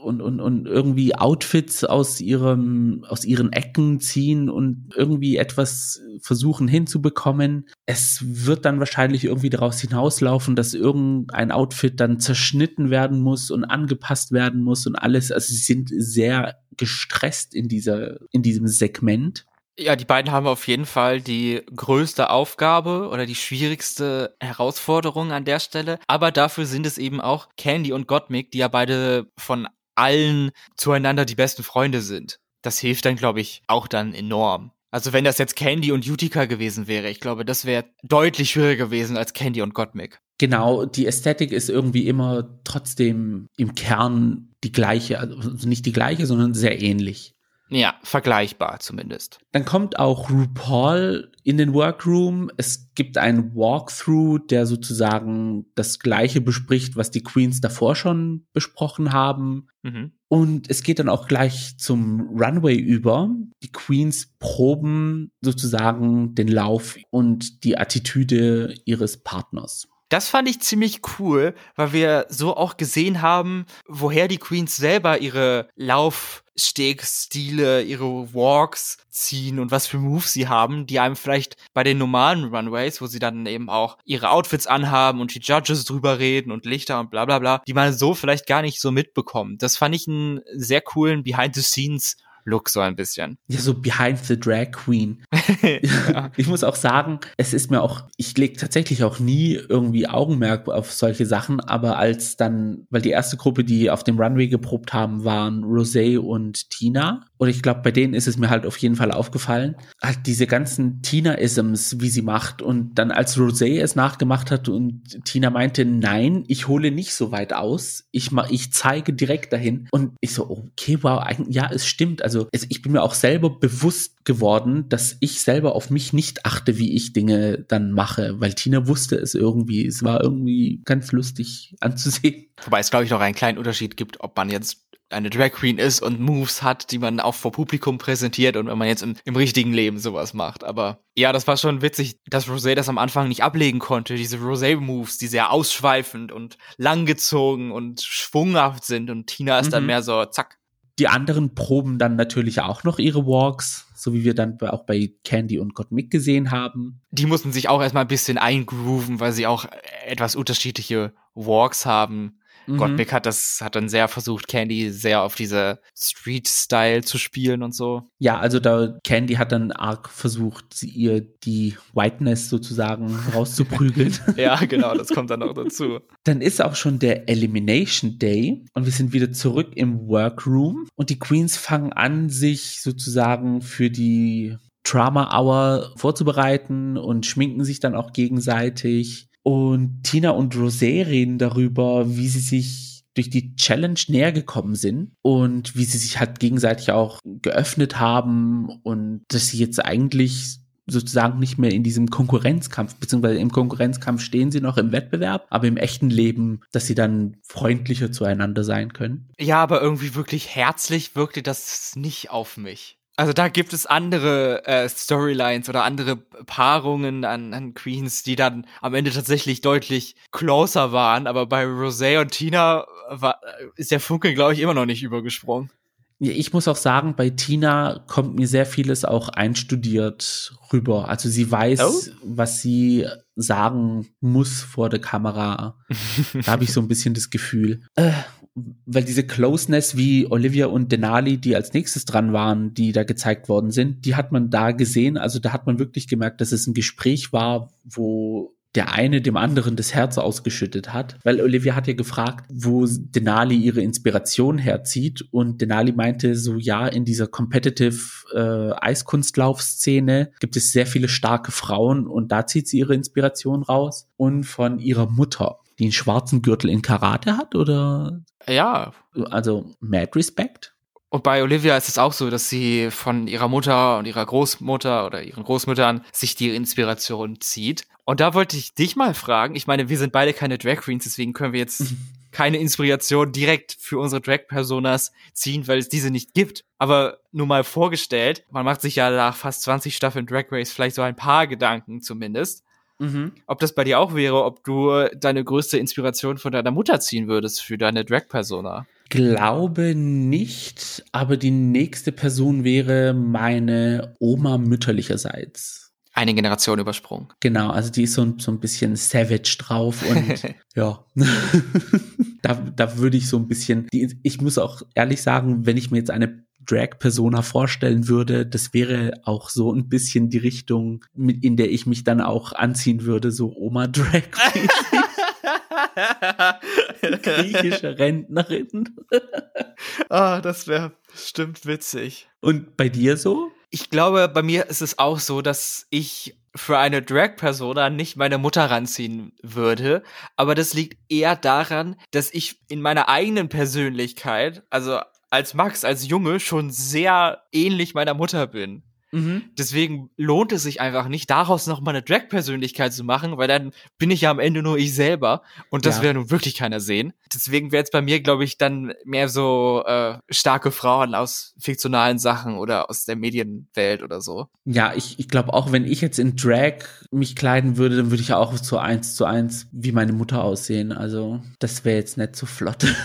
und, und, und irgendwie Outfits aus ihrem, aus ihren Ecken ziehen und irgendwie etwas versuchen hinzubekommen. Es wird dann wahrscheinlich irgendwie daraus hinauslaufen, dass irgendein Outfit dann zerschnitten werden muss und angepasst werden muss und alles. Also sie sind sehr gestresst in dieser, in diesem Segment.
Ja, die beiden haben auf jeden Fall die größte Aufgabe oder die schwierigste Herausforderung an der Stelle. Aber dafür sind es eben auch Candy und Gottmik, die ja beide von allen zueinander die besten Freunde sind. Das hilft dann, glaube ich, auch dann enorm. Also wenn das jetzt Candy und Utica gewesen wäre, ich glaube, das wäre deutlich schwieriger gewesen als Candy und Gottmik.
Genau, die Ästhetik ist irgendwie immer trotzdem im Kern die gleiche, also nicht die gleiche, sondern sehr ähnlich.
Ja, vergleichbar zumindest.
Dann kommt auch RuPaul in den Workroom. Es gibt einen Walkthrough, der sozusagen das Gleiche bespricht, was die Queens davor schon besprochen haben. Mhm. Und es geht dann auch gleich zum Runway über. Die Queens proben sozusagen den Lauf und die Attitüde ihres Partners.
Das fand ich ziemlich cool, weil wir so auch gesehen haben, woher die Queens selber ihre Laufstegstile, ihre Walks ziehen und was für Moves sie haben, die einem vielleicht bei den normalen Runways, wo sie dann eben auch ihre Outfits anhaben und die Judges drüber reden und Lichter und bla bla bla, die man so vielleicht gar nicht so mitbekommt. Das fand ich einen sehr coolen Behind-the-Scenes Look so ein bisschen.
Ja, so behind the drag queen. ja. Ich muss auch sagen, es ist mir auch, ich lege tatsächlich auch nie irgendwie Augenmerk auf solche Sachen, aber als dann, weil die erste Gruppe, die auf dem Runway geprobt haben, waren Rosé und Tina. Und ich glaube, bei denen ist es mir halt auf jeden Fall aufgefallen, halt diese ganzen Tina-Isms, wie sie macht. Und dann als Rosé es nachgemacht hat und Tina meinte, nein, ich hole nicht so weit aus. Ich, ich zeige direkt dahin. Und ich so, okay, wow, ja, es stimmt. Also also ich bin mir auch selber bewusst geworden, dass ich selber auf mich nicht achte, wie ich Dinge dann mache, weil Tina wusste es irgendwie. Es war irgendwie ganz lustig anzusehen.
Wobei es, glaube ich, noch einen kleinen Unterschied gibt, ob man jetzt eine Drag Queen ist und Moves hat, die man auch vor Publikum präsentiert und wenn man jetzt im, im, richtigen Leben sowas macht. Aber ja, das war schon witzig, dass Rosé das am Anfang nicht ablegen konnte. Diese Rosé-Moves, die sehr ausschweifend und langgezogen und schwunghaft sind und Tina ist mhm. dann mehr so, zack,
die anderen proben dann natürlich auch noch ihre Walks, so wie wir dann auch bei Candy und Gottmik gesehen haben.
Die mussten sich auch erstmal ein bisschen eingrooven, weil sie auch etwas unterschiedliche Walks haben. Mhm. Gottmik hat das, hat dann sehr versucht, Candy sehr auf diese Street-Style zu spielen und so.
Ja, also da Candy hat dann arg versucht, sie ihr die Whiteness sozusagen rauszuprügeln.
ja, genau, das kommt dann auch dazu.
Dann ist auch schon der Elimination Day und wir sind wieder zurück im Workroom und die Queens fangen an, sich sozusagen für die Trauma Hour vorzubereiten und schminken sich dann auch gegenseitig. Und Tina und Rosé reden darüber, wie sie sich durch die Challenge näher gekommen sind und wie sie sich halt gegenseitig auch geöffnet haben und dass sie jetzt eigentlich sozusagen nicht mehr in diesem Konkurrenzkampf, beziehungsweise im Konkurrenzkampf stehen sie noch im Wettbewerb, aber im echten Leben, dass sie dann freundlicher zueinander sein können.
Ja, aber irgendwie wirklich herzlich wirkte das nicht auf mich. Also da gibt es andere äh, Storylines oder andere Paarungen an, an Queens, die dann am Ende tatsächlich deutlich closer waren, aber bei Rosé und Tina war, ist der Funke, glaube ich, immer noch nicht übergesprungen.
Ich muss auch sagen, bei Tina kommt mir sehr vieles auch einstudiert rüber. Also sie weiß, oh. was sie sagen muss vor der Kamera. da habe ich so ein bisschen das Gefühl. Äh, weil diese Closeness wie Olivia und Denali, die als nächstes dran waren, die da gezeigt worden sind, die hat man da gesehen. Also da hat man wirklich gemerkt, dass es ein Gespräch war, wo der eine dem anderen das Herz ausgeschüttet hat, weil Olivia hat ja gefragt, wo Denali ihre Inspiration herzieht und Denali meinte so, ja, in dieser competitive äh, Eiskunstlaufszene gibt es sehr viele starke Frauen und da zieht sie ihre Inspiration raus und von ihrer Mutter die einen schwarzen Gürtel in Karate hat oder?
Ja.
Also Mad Respect?
Und bei Olivia ist es auch so, dass sie von ihrer Mutter und ihrer Großmutter oder ihren Großmüttern sich die Inspiration zieht. Und da wollte ich dich mal fragen. Ich meine, wir sind beide keine Drag Queens, deswegen können wir jetzt keine Inspiration direkt für unsere Drag-Personas ziehen, weil es diese nicht gibt. Aber nur mal vorgestellt, man macht sich ja nach fast 20 Staffeln Drag Race vielleicht so ein paar Gedanken zumindest. Mhm. Ob das bei dir auch wäre, ob du deine größte Inspiration von deiner Mutter ziehen würdest für deine Drag-Persona.
Glaube nicht, aber die nächste Person wäre meine Oma mütterlicherseits.
Eine Generation übersprungen.
Genau, also die ist so, so ein bisschen savage drauf und ja. da, da würde ich so ein bisschen, die, ich muss auch ehrlich sagen, wenn ich mir jetzt eine Drag-Persona vorstellen würde, das wäre auch so ein bisschen die Richtung, mit, in der ich mich dann auch anziehen würde, so Oma-Drag. Griechische Rentnerin.
ah, das wäre bestimmt witzig.
Und bei dir so?
Ich glaube, bei mir ist es auch so, dass ich für eine Drag-Persona nicht meine Mutter ranziehen würde. Aber das liegt eher daran, dass ich in meiner eigenen Persönlichkeit, also als Max, als Junge schon sehr ähnlich meiner Mutter bin. Mhm. Deswegen lohnt es sich einfach nicht, daraus noch mal eine Drag-Persönlichkeit zu machen, weil dann bin ich ja am Ende nur ich selber und das ja. will nun wirklich keiner sehen. Deswegen wäre es bei mir, glaube ich, dann mehr so äh, starke Frauen aus fiktionalen Sachen oder aus der Medienwelt oder so.
Ja, ich, ich glaube auch, wenn ich jetzt in Drag mich kleiden würde, dann würde ich auch so eins zu eins wie meine Mutter aussehen. Also das wäre jetzt nicht so flott.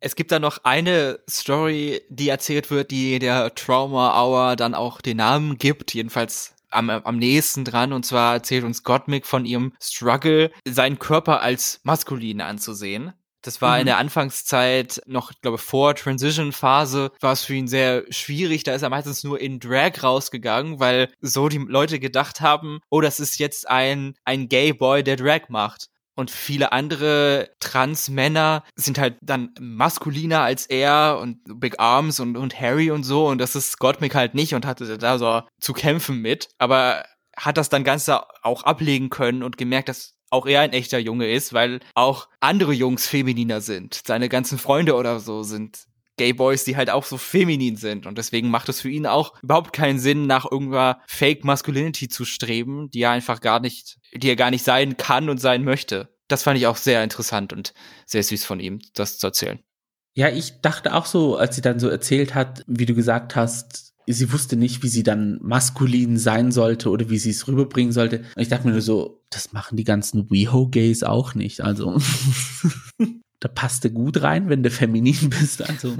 Es gibt da noch eine Story, die erzählt wird, die der Trauma Hour dann auch den Namen gibt, jedenfalls am, am nächsten dran. Und zwar erzählt uns Gottmik von ihrem Struggle, seinen Körper als maskulin anzusehen. Das war mhm. in der Anfangszeit noch, ich glaube, vor Transition-Phase war es für ihn sehr schwierig. Da ist er meistens nur in Drag rausgegangen, weil so die Leute gedacht haben, oh, das ist jetzt ein, ein Gay Boy, der Drag macht und viele andere Trans-Männer sind halt dann maskuliner als er und Big Arms und, und Harry und so und das ist Gottmik halt nicht und hatte da so zu kämpfen mit, aber hat das dann Ganze auch ablegen können und gemerkt, dass auch er ein echter Junge ist, weil auch andere Jungs femininer sind. Seine ganzen Freunde oder so sind Gay Boys, die halt auch so feminin sind. Und deswegen macht es für ihn auch überhaupt keinen Sinn, nach irgendeiner Fake Masculinity zu streben, die er einfach gar nicht, die er gar nicht sein kann und sein möchte. Das fand ich auch sehr interessant und sehr süß von ihm, das zu erzählen.
Ja, ich dachte auch so, als sie dann so erzählt hat, wie du gesagt hast, sie wusste nicht, wie sie dann maskulin sein sollte oder wie sie es rüberbringen sollte. Und ich dachte mir nur so, das machen die ganzen WeHo-Gays auch nicht. Also da passte gut rein, wenn du feminin bist. Also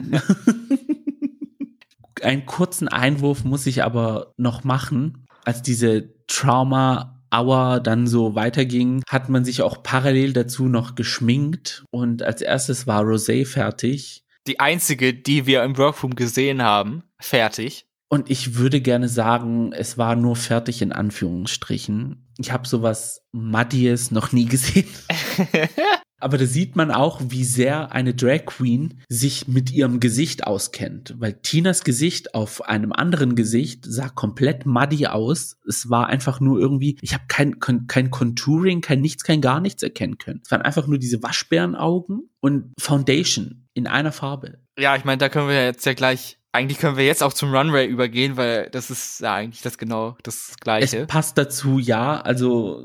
einen kurzen Einwurf muss ich aber noch machen, als diese Trauma Hour dann so weiterging, hat man sich auch parallel dazu noch geschminkt und als erstes war Rosé fertig.
Die einzige, die wir im Workroom gesehen haben, fertig.
Und ich würde gerne sagen, es war nur fertig in Anführungsstrichen. Ich habe sowas Muddies noch nie gesehen. Aber da sieht man auch, wie sehr eine Drag Queen sich mit ihrem Gesicht auskennt. Weil Tinas Gesicht auf einem anderen Gesicht sah komplett muddy aus. Es war einfach nur irgendwie, ich habe kein, kein Contouring, kein nichts, kein gar nichts erkennen können. Es waren einfach nur diese Waschbärenaugen und Foundation in einer Farbe.
Ja, ich meine, da können wir jetzt ja gleich eigentlich können wir jetzt auch zum Runway übergehen, weil das ist ja eigentlich das genau das Gleiche.
Es passt dazu, ja. Also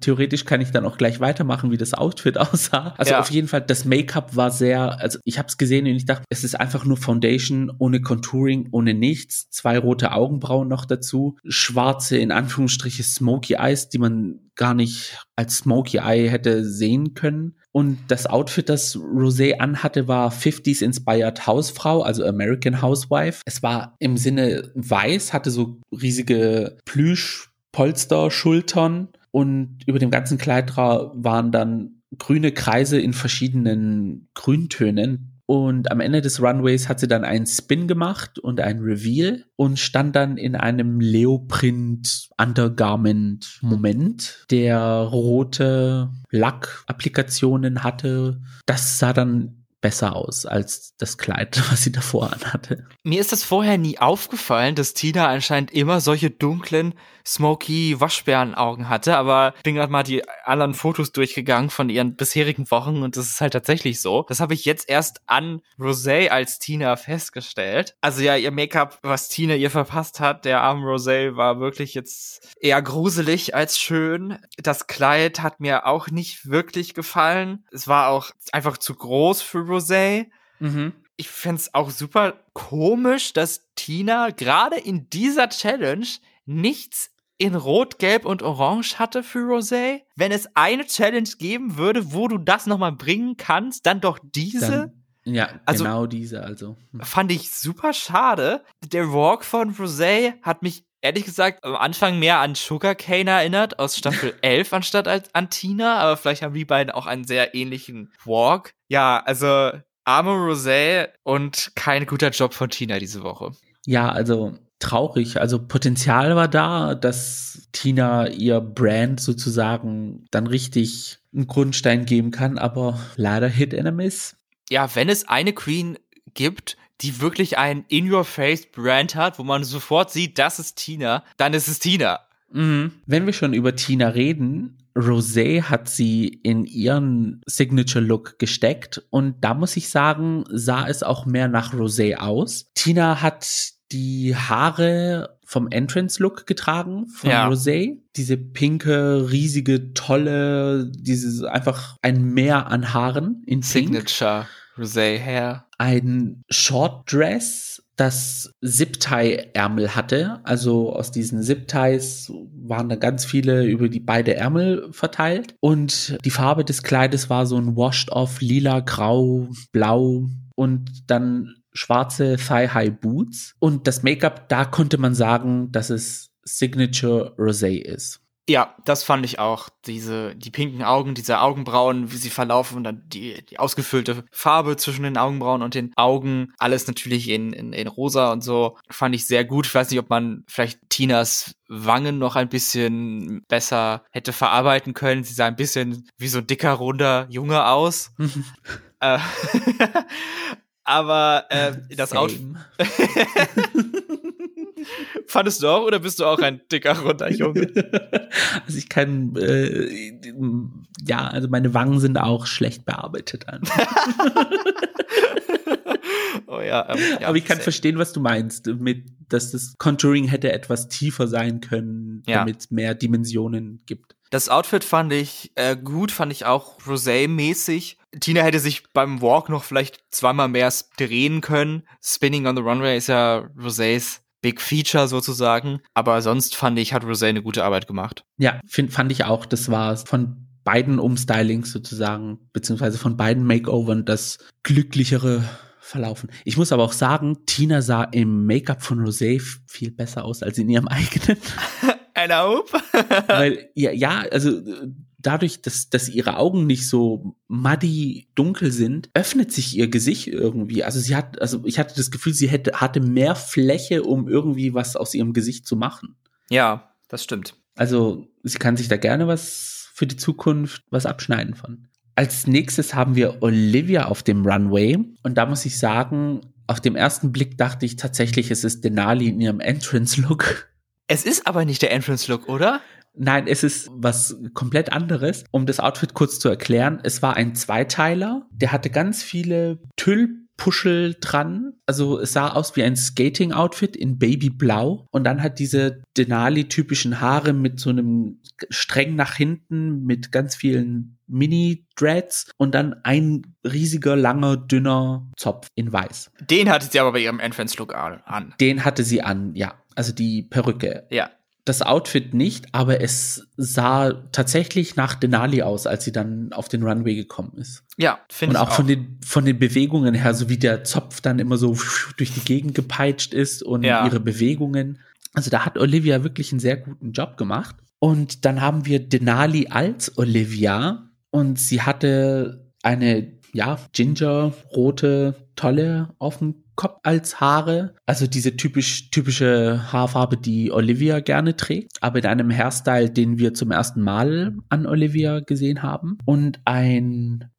theoretisch kann ich dann auch gleich weitermachen, wie das Outfit aussah. Also
Ja.
auf jeden Fall, das Make-up war sehr, also ich habe es gesehen und ich dachte, es ist einfach nur Foundation, ohne Contouring, ohne nichts. Zwei rote Augenbrauen noch dazu. Schwarze, in Anführungsstriche, Smoky Eyes, die man gar nicht als Smoky Eye hätte sehen können. Und das Outfit, das Rosé anhatte, war 50s Inspired Hausfrau, also American Housewife. Es war im Sinne weiß, hatte so riesige Plüschpolster, Schultern und über dem ganzen Kleid waren dann grüne Kreise in verschiedenen Grüntönen. Und am Ende des Runways hat sie dann einen Spin gemacht und ein Reveal und stand dann in einem Leoprint Undergarment Moment, der rote Lackapplikationen hatte. Das sah dann besser aus als das Kleid, was sie davor anhatte.
Mir ist das vorher nie aufgefallen, dass Tina anscheinend immer solche dunklen, smoky Waschbärenaugen hatte, aber ich bin gerade mal die anderen Fotos durchgegangen von ihren bisherigen Wochen und das ist halt tatsächlich so. Das habe ich jetzt erst an Rosé als Tina festgestellt. Also ja, ihr Make-up, was Tina ihr verpasst hat, der arme Rosé, war wirklich jetzt eher gruselig als schön. Das Kleid hat mir auch nicht wirklich gefallen. Es war auch einfach zu groß für Rosé ich find's auch super komisch, dass Tina gerade in dieser Challenge nichts in Rot, Gelb und Orange hatte für Rosé. Wenn es eine Challenge geben würde, wo du das nochmal bringen kannst, dann doch diese.
Dann, ja,
Also-
genau diese, also.
Fand ich super schade. Der Walk von Rosé hat mich ehrlich gesagt am Anfang mehr an Sugarcane erinnert aus Staffel 11 anstatt als an Tina, aber vielleicht haben die beiden auch einen sehr ähnlichen Walk. Ja, also arme Rosé und kein guter Job von Tina diese Woche.
Ja, also traurig. Also Potenzial war da, dass Tina ihr Brand sozusagen dann richtig einen Grundstein geben kann, aber leider Hit and a Miss.
Ja, wenn es eine Queen gibt, die wirklich einen In-Your-Face-Brand hat, wo man sofort sieht, das ist Tina, dann ist es Tina.
Mhm. Wenn wir schon über Tina reden, Rosé hat sie in ihren Signature-Look gesteckt und da muss ich sagen, sah es auch mehr nach Rosé aus. Tina hat die Haare vom Entrance-Look getragen von
Ja.
Rosé. Diese pinke, riesige, tolle, dieses einfach ein Meer an Haaren in Pink
Signature Rosé Hair.
Ein Short Dress, das Zip-Tie-Ärmel hatte. Also aus diesen Zip-Ties waren da ganz viele über die beide Ärmel verteilt. Und die Farbe des Kleides war so ein Washed-Off, lila, grau, blau und dann schwarze Thigh-High Boots. Und das Make-up, da konnte man sagen, dass es Signature Rosé ist.
Ja, das fand ich auch. Diese, die pinken Augen, diese Augenbrauen, wie sie verlaufen und dann die, die ausgefüllte Farbe zwischen den Augenbrauen und den Augen. Alles natürlich in, in, in rosa und so. Fand ich sehr gut. Ich weiß nicht, ob man vielleicht Tinas Wangen noch ein bisschen besser hätte verarbeiten können. Sie sah ein bisschen wie so ein dicker, runder Junge aus. Äh, Aber äh, das Outfit. fandest du auch oder bist du auch ein dicker, runder Junge?
Also ich kann, äh, ja, also meine Wangen sind auch schlecht bearbeitet.
oh ja, ähm, ja
Aber ich kann verstehen, was du meinst, mit, dass das Contouring hätte etwas tiefer sein können,
Ja.
damit es mehr Dimensionen gibt.
Das Outfit fand ich äh, gut, fand ich auch Rosé-mäßig. Tina hätte sich beim Walk noch vielleicht zweimal mehr drehen können. Spinning on the Runway ist ja Rosés Big Feature sozusagen. Aber sonst fand ich, hat Rosé eine gute Arbeit gemacht.
Ja, find, fand ich auch, das war von beiden Umstylings sozusagen, beziehungsweise von beiden Makeovern das glücklichere Verlaufen. Ich muss aber auch sagen, Tina sah im Make-up von Rosé viel besser aus als in ihrem eigenen.
And hope.
Weil, ja, ja, also dadurch, dass, dass ihre Augen nicht so muddy dunkel sind, öffnet sich ihr Gesicht irgendwie. Also sie hat, also ich hatte das Gefühl, sie hätte, hatte mehr Fläche, um irgendwie was aus ihrem Gesicht zu machen.
ja, das stimmt.
Also sie kann sich da gerne was für die Zukunft was abschneiden von. Als nächstes haben wir Olivia auf dem Runway und da muss ich sagen, auf dem ersten Blick dachte ich tatsächlich, es ist Denali in ihrem Entrance-Look.
Es ist aber nicht der Entrance-Look, oder?
Nein, es ist was komplett anderes. Um das Outfit kurz zu erklären, es war ein Zweiteiler, der hatte ganz viele Puschel dran. Also es sah aus wie ein Skating-Outfit in Babyblau. Und dann hat diese Denali-typischen Haare mit so einem streng nach hinten mit ganz vielen Mini-Dreads und dann ein riesiger, langer, dünner Zopf in weiß.
Den hatte sie aber bei ihrem Entrance-Look an.
Den hatte sie an, ja. Also die Perücke.
Ja
das Outfit nicht, aber es sah tatsächlich nach Denali aus, als sie dann auf den Runway gekommen ist.
Ja, finde ich.
Und auch, auch von den, von den Bewegungen her, so wie der Zopf dann immer so durch die Gegend gepeitscht ist und ja. ihre Bewegungen. Also da hat Olivia wirklich einen sehr guten Job gemacht. Und dann haben wir Denali als Olivia und sie hatte eine, ja, ginger-rote Tolle auf dem Kopf als Haare. Also diese typisch, typische Haarfarbe, die Olivia gerne trägt, aber in einem Hairstyle, den wir zum ersten Mal an Olivia gesehen haben. Und ein,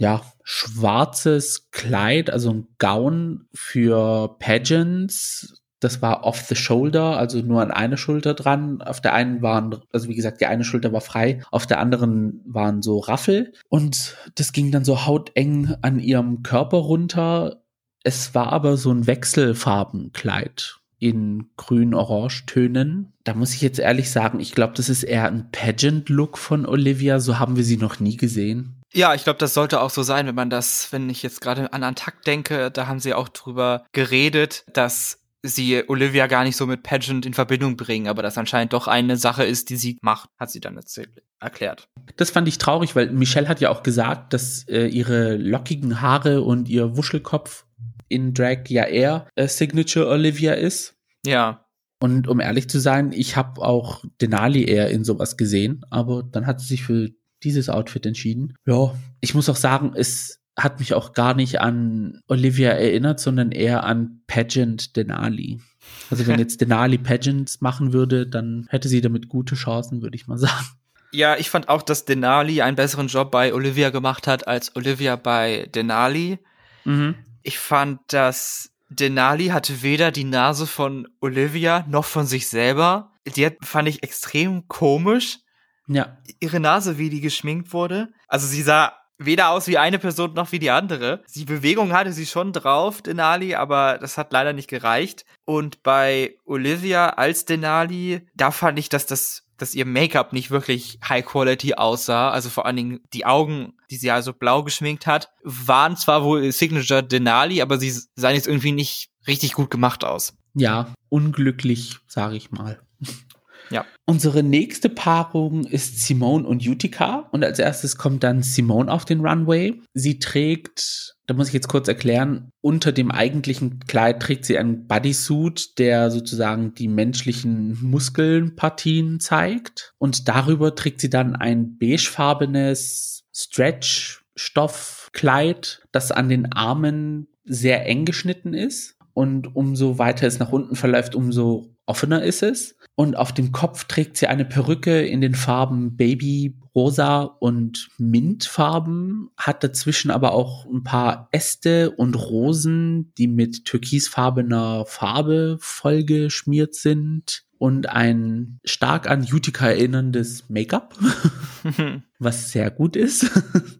ja, schwarzes Kleid, also ein Gown für Pageants, das war off the shoulder, also nur an einer Schulter dran. Auf der einen waren, also wie gesagt, die eine Schulter war frei, auf der anderen waren so Raffel. Und das ging dann so hauteng an ihrem Körper runter. Es war aber so ein Wechselfarbenkleid in grün-orange-Tönen. Da muss ich jetzt ehrlich sagen, ich glaube, das ist eher ein Pageant-Look von Olivia. So haben wir sie noch nie gesehen.
Ja, ich glaube, das sollte auch so sein, wenn man das, wenn ich jetzt gerade an Antakt denke, da haben sie auch drüber geredet, dass sie Olivia gar nicht so mit Pageant in Verbindung bringen, aber das anscheinend doch eine Sache ist, die sie macht, hat sie dann erzählt, erklärt.
Das fand ich traurig, weil Michelle hat ja auch gesagt, dass äh, ihre lockigen Haare und ihr Wuschelkopf in Drag ja eher äh, Signature Olivia ist.
Ja.
Und um ehrlich zu sein, ich habe auch Denali eher in sowas gesehen, aber dann hat sie sich für dieses Outfit entschieden. Ja, ich muss auch sagen, es hat mich auch gar nicht an Olivia erinnert, sondern eher an Pageant Denali. Also wenn jetzt Denali Pageants machen würde, dann hätte sie damit gute Chancen, würde ich mal sagen.
Ja, ich fand auch, dass Denali einen besseren Job bei Olivia gemacht hat als Olivia bei Denali. Mhm. Ich fand, dass Denali hatte weder die Nase von Olivia noch von sich selber. Die hat, fand ich extrem komisch.
Ja.
Ihre Nase, wie die geschminkt wurde. Also sie sah weder aus wie eine Person noch wie die andere. Die Bewegung hatte sie schon drauf, Denali, aber das hat leider nicht gereicht. Und bei Olivia als Denali, da fand ich, dass das dass ihr Make-up nicht wirklich High Quality aussah. Also vor allen Dingen die Augen, die sie also blau geschminkt hat, waren zwar wohl Signature Denali, aber sie sahen jetzt irgendwie nicht richtig gut gemacht aus.
Ja, unglücklich, sage ich mal.
Ja.
Unsere nächste Paarung ist Simone und Utica. Und als erstes kommt dann Simone auf den Runway. Sie trägt, da muss ich jetzt kurz erklären, unter dem eigentlichen Kleid trägt sie einen Bodysuit, der sozusagen die menschlichen Muskelpartien zeigt. Und darüber trägt sie dann ein beigefarbenes Stretch-Stoffkleid, das an den Armen sehr eng geschnitten ist. Und umso weiter es nach unten verläuft, umso offener ist es. Und auf dem Kopf trägt sie eine Perücke in den Farben Baby, Rosa und Mintfarben, hat dazwischen aber auch ein paar Äste und Rosen, die mit türkisfarbener Farbe vollgeschmiert sind und ein stark an Utica erinnerndes Make-up, was sehr gut ist.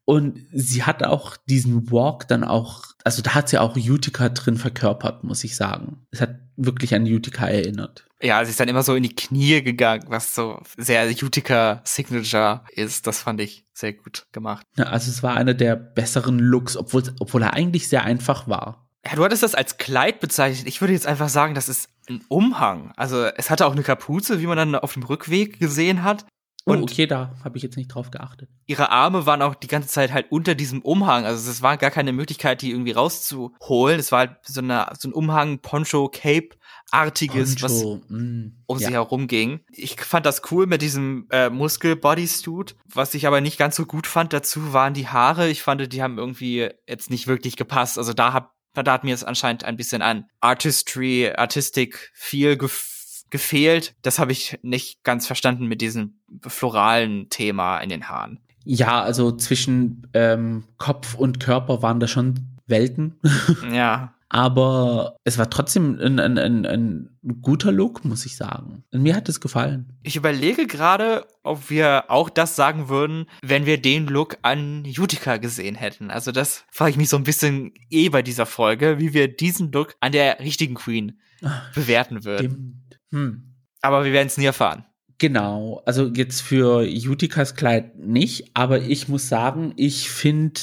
Und sie hat auch diesen Walk dann auch, also da hat sie auch Utica drin verkörpert, muss ich sagen. Es hat wirklich an Utica erinnert.
Ja, sie ist dann immer so in die Knie gegangen, was so sehr Utica Signature ist. Das fand ich sehr gut gemacht.
Ja, also es war einer der besseren Looks, obwohl, obwohl er eigentlich sehr einfach war.
Ja, du hattest das als Kleid bezeichnet. Ich würde jetzt einfach sagen, das ist ein Umhang. Also es hatte auch eine Kapuze, wie man dann auf dem Rückweg gesehen hat.
Oh, Und oh, okay, da habe ich jetzt nicht drauf geachtet.
Ihre Arme waren auch die ganze Zeit halt unter diesem Umhang. Also es war gar keine Möglichkeit, die irgendwie rauszuholen. Es war halt so, eine, so ein Umhang, Poncho, Cape artiges, was mm, um ja. sie herum ging. Ich fand das cool mit diesem äh, Muskel-Bodysuit. Was ich aber nicht ganz so gut fand dazu waren die Haare. Ich fand, die haben irgendwie jetzt nicht wirklich gepasst. Also da hab da hat mir es anscheinend ein bisschen an Artistry, Artistic viel gef gefehlt. Das habe ich nicht ganz verstanden mit diesem floralen Thema in den Haaren.
Ja, also zwischen ähm, Kopf und Körper waren da schon Welten.
ja.
aber es war trotzdem ein, ein, ein, ein guter Look, muss ich sagen. Und mir hat es gefallen.
Ich überlege gerade, ob wir auch das sagen würden, wenn wir den Look an Utica gesehen hätten. Also das frage ich mich so ein bisschen eh bei dieser Folge, wie wir diesen Look an der richtigen Queen bewerten würden. Hm. Aber wir werden es nie erfahren.
Genau, also jetzt für Uticas Kleid nicht, aber ich muss sagen, ich finde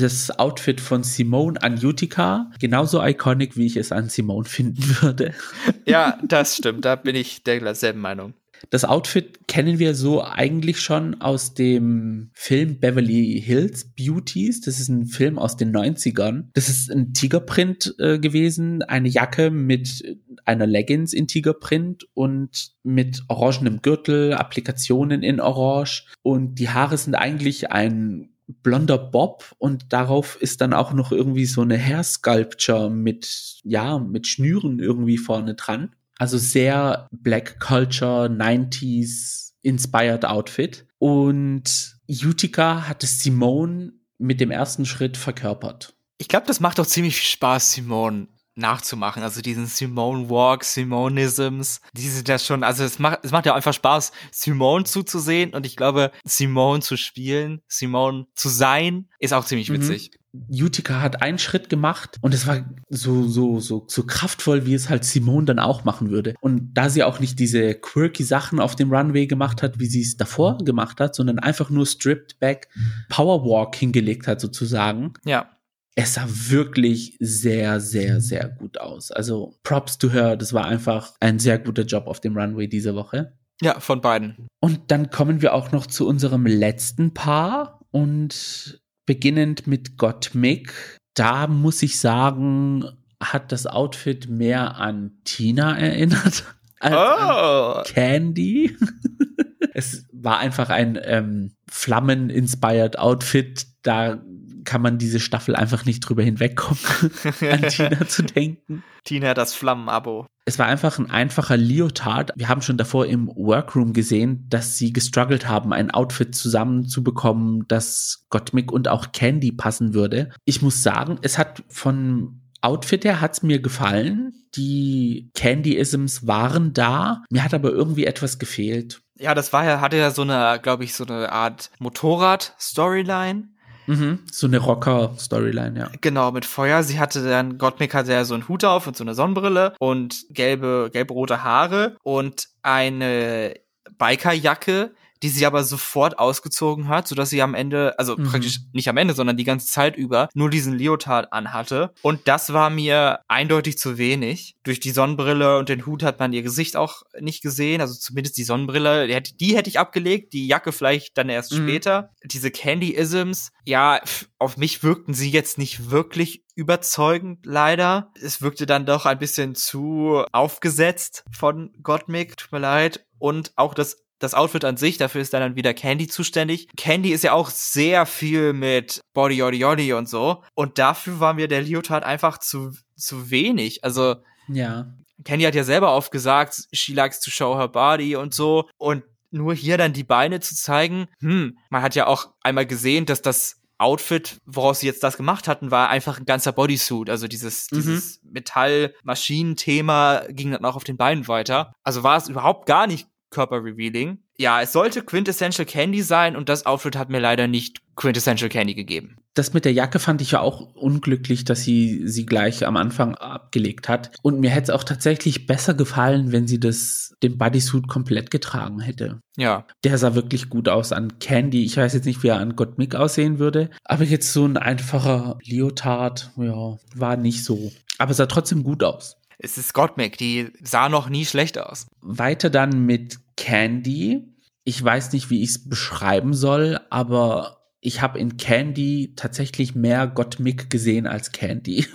das Outfit von Simone an Utica genauso iconic, wie ich es an Simone finden würde.
Ja, das stimmt, da bin ich derselben Meinung.
Das Outfit kennen wir so eigentlich schon aus dem Film Beverly Hills Beauties. Das ist ein Film aus den 90ern. Das ist ein Tigerprint äh, gewesen, eine Jacke mit einer Leggings in Tigerprint und mit orangenem Gürtel, Applikationen in Orange. Und die Haare sind eigentlich ein blonder Bob und darauf ist dann auch noch irgendwie so eine Hair Sculpture mit, ja, mit Schnüren irgendwie vorne dran. Also sehr Black Culture, 90s inspired Outfit. Und Utica hatte Simone mit dem ersten Schritt verkörpert.
Ich glaube, das macht doch ziemlich viel Spaß, Simone nachzumachen. Also diesen Simone Walk, Simonisms, die sind ja schon, also es macht, es macht ja einfach Spaß, Simone zuzusehen und ich glaube, Simone zu spielen, Simone zu sein, ist auch ziemlich mhm. witzig. Mhm.
Utica hat einen Schritt gemacht und es war so, so, so, so kraftvoll, wie es halt Simone dann auch machen würde. Und da sie auch nicht diese quirky Sachen auf dem Runway gemacht hat, wie sie es davor gemacht hat, sondern einfach nur stripped back Powerwalk hingelegt hat sozusagen.
Ja
es sah wirklich sehr, sehr, sehr gut aus. Also Props to her, das war einfach ein sehr guter Job auf dem Runway diese Woche.
Ja, von beiden.
Und dann kommen wir auch noch zu unserem letzten Paar und beginnend mit Gottmik. Da muss ich sagen, hat das Outfit mehr an Tina erinnert als oh. an Candy. es war einfach ein ähm, Flammen-inspired Outfit. Da kann man diese Staffel einfach nicht drüber hinwegkommen, an Tina zu denken.
Tina, das Flammenabo.
Es war einfach ein einfacher Leotard. Wir haben schon davor im Workroom gesehen, dass sie gestruggelt haben, ein Outfit zusammenzubekommen, das Gottmik und auch Candy passen würde. Ich muss sagen, es hat von Outfit her hat's mir gefallen. Die Candy-Isms waren da. Mir hat aber irgendwie etwas gefehlt.
Ja, das war ja, hatte ja so eine, glaube ich, so eine Art Motorrad-Storyline.
Mhm, so eine Rocker-Storyline, ja.
Genau, mit Feuer. Sie hatte dann, Gottmik hatte ja so einen Hut auf und so eine Sonnenbrille und gelbe, gelb-rote Haare und eine Bikerjacke, die sie aber sofort ausgezogen hat, sodass sie am Ende, also mhm. praktisch nicht am Ende, sondern die ganze Zeit über nur diesen Leotard anhatte. Und das war mir eindeutig zu wenig. Durch die Sonnenbrille und den Hut hat man ihr Gesicht auch nicht gesehen, also zumindest die Sonnenbrille, die hätte, die hätte ich abgelegt, die Jacke vielleicht dann erst mhm. später. Diese Candy-Isms, ja, auf mich wirkten sie jetzt nicht wirklich überzeugend, leider. Es wirkte dann doch ein bisschen zu aufgesetzt von Gottmik, tut mir leid. Und auch das das Outfit an sich, dafür ist dann wieder Candy zuständig. Candy ist ja auch sehr viel mit Body, Yodi, Yodi und so. Und dafür war mir der Leotard einfach zu, zu wenig. Also,
ja.
Candy hat ja selber oft gesagt, she likes to show her body und so. Und nur hier dann die Beine zu zeigen, hm, man hat ja auch einmal gesehen, dass das Outfit, woraus sie jetzt das gemacht hatten, war einfach ein ganzer Bodysuit. Also dieses, mhm. dieses Metall-Maschinen-Thema ging dann auch auf den Beinen weiter. Also war es überhaupt gar nicht Körper-Revealing. Ja, es sollte Quintessential Candy sein und das Outfit hat mir leider nicht Quintessential Candy gegeben.
Das mit der Jacke fand ich ja auch unglücklich, dass sie sie gleich am Anfang abgelegt hat. Und mir hätte es auch tatsächlich besser gefallen, wenn sie das, den Bodysuit komplett getragen hätte.
Ja.
Der sah wirklich gut aus an Candy. Ich weiß jetzt nicht, wie er an Gottmik aussehen würde. Aber jetzt so ein einfacher Leotard, ja, war nicht so. Aber sah trotzdem gut aus.
Es ist Gottmik, die sah noch nie schlecht aus.
Weiter dann mit Candy. Ich weiß nicht, wie ich es beschreiben soll, aber ich habe in Candy tatsächlich mehr Gottmik gesehen als Candy.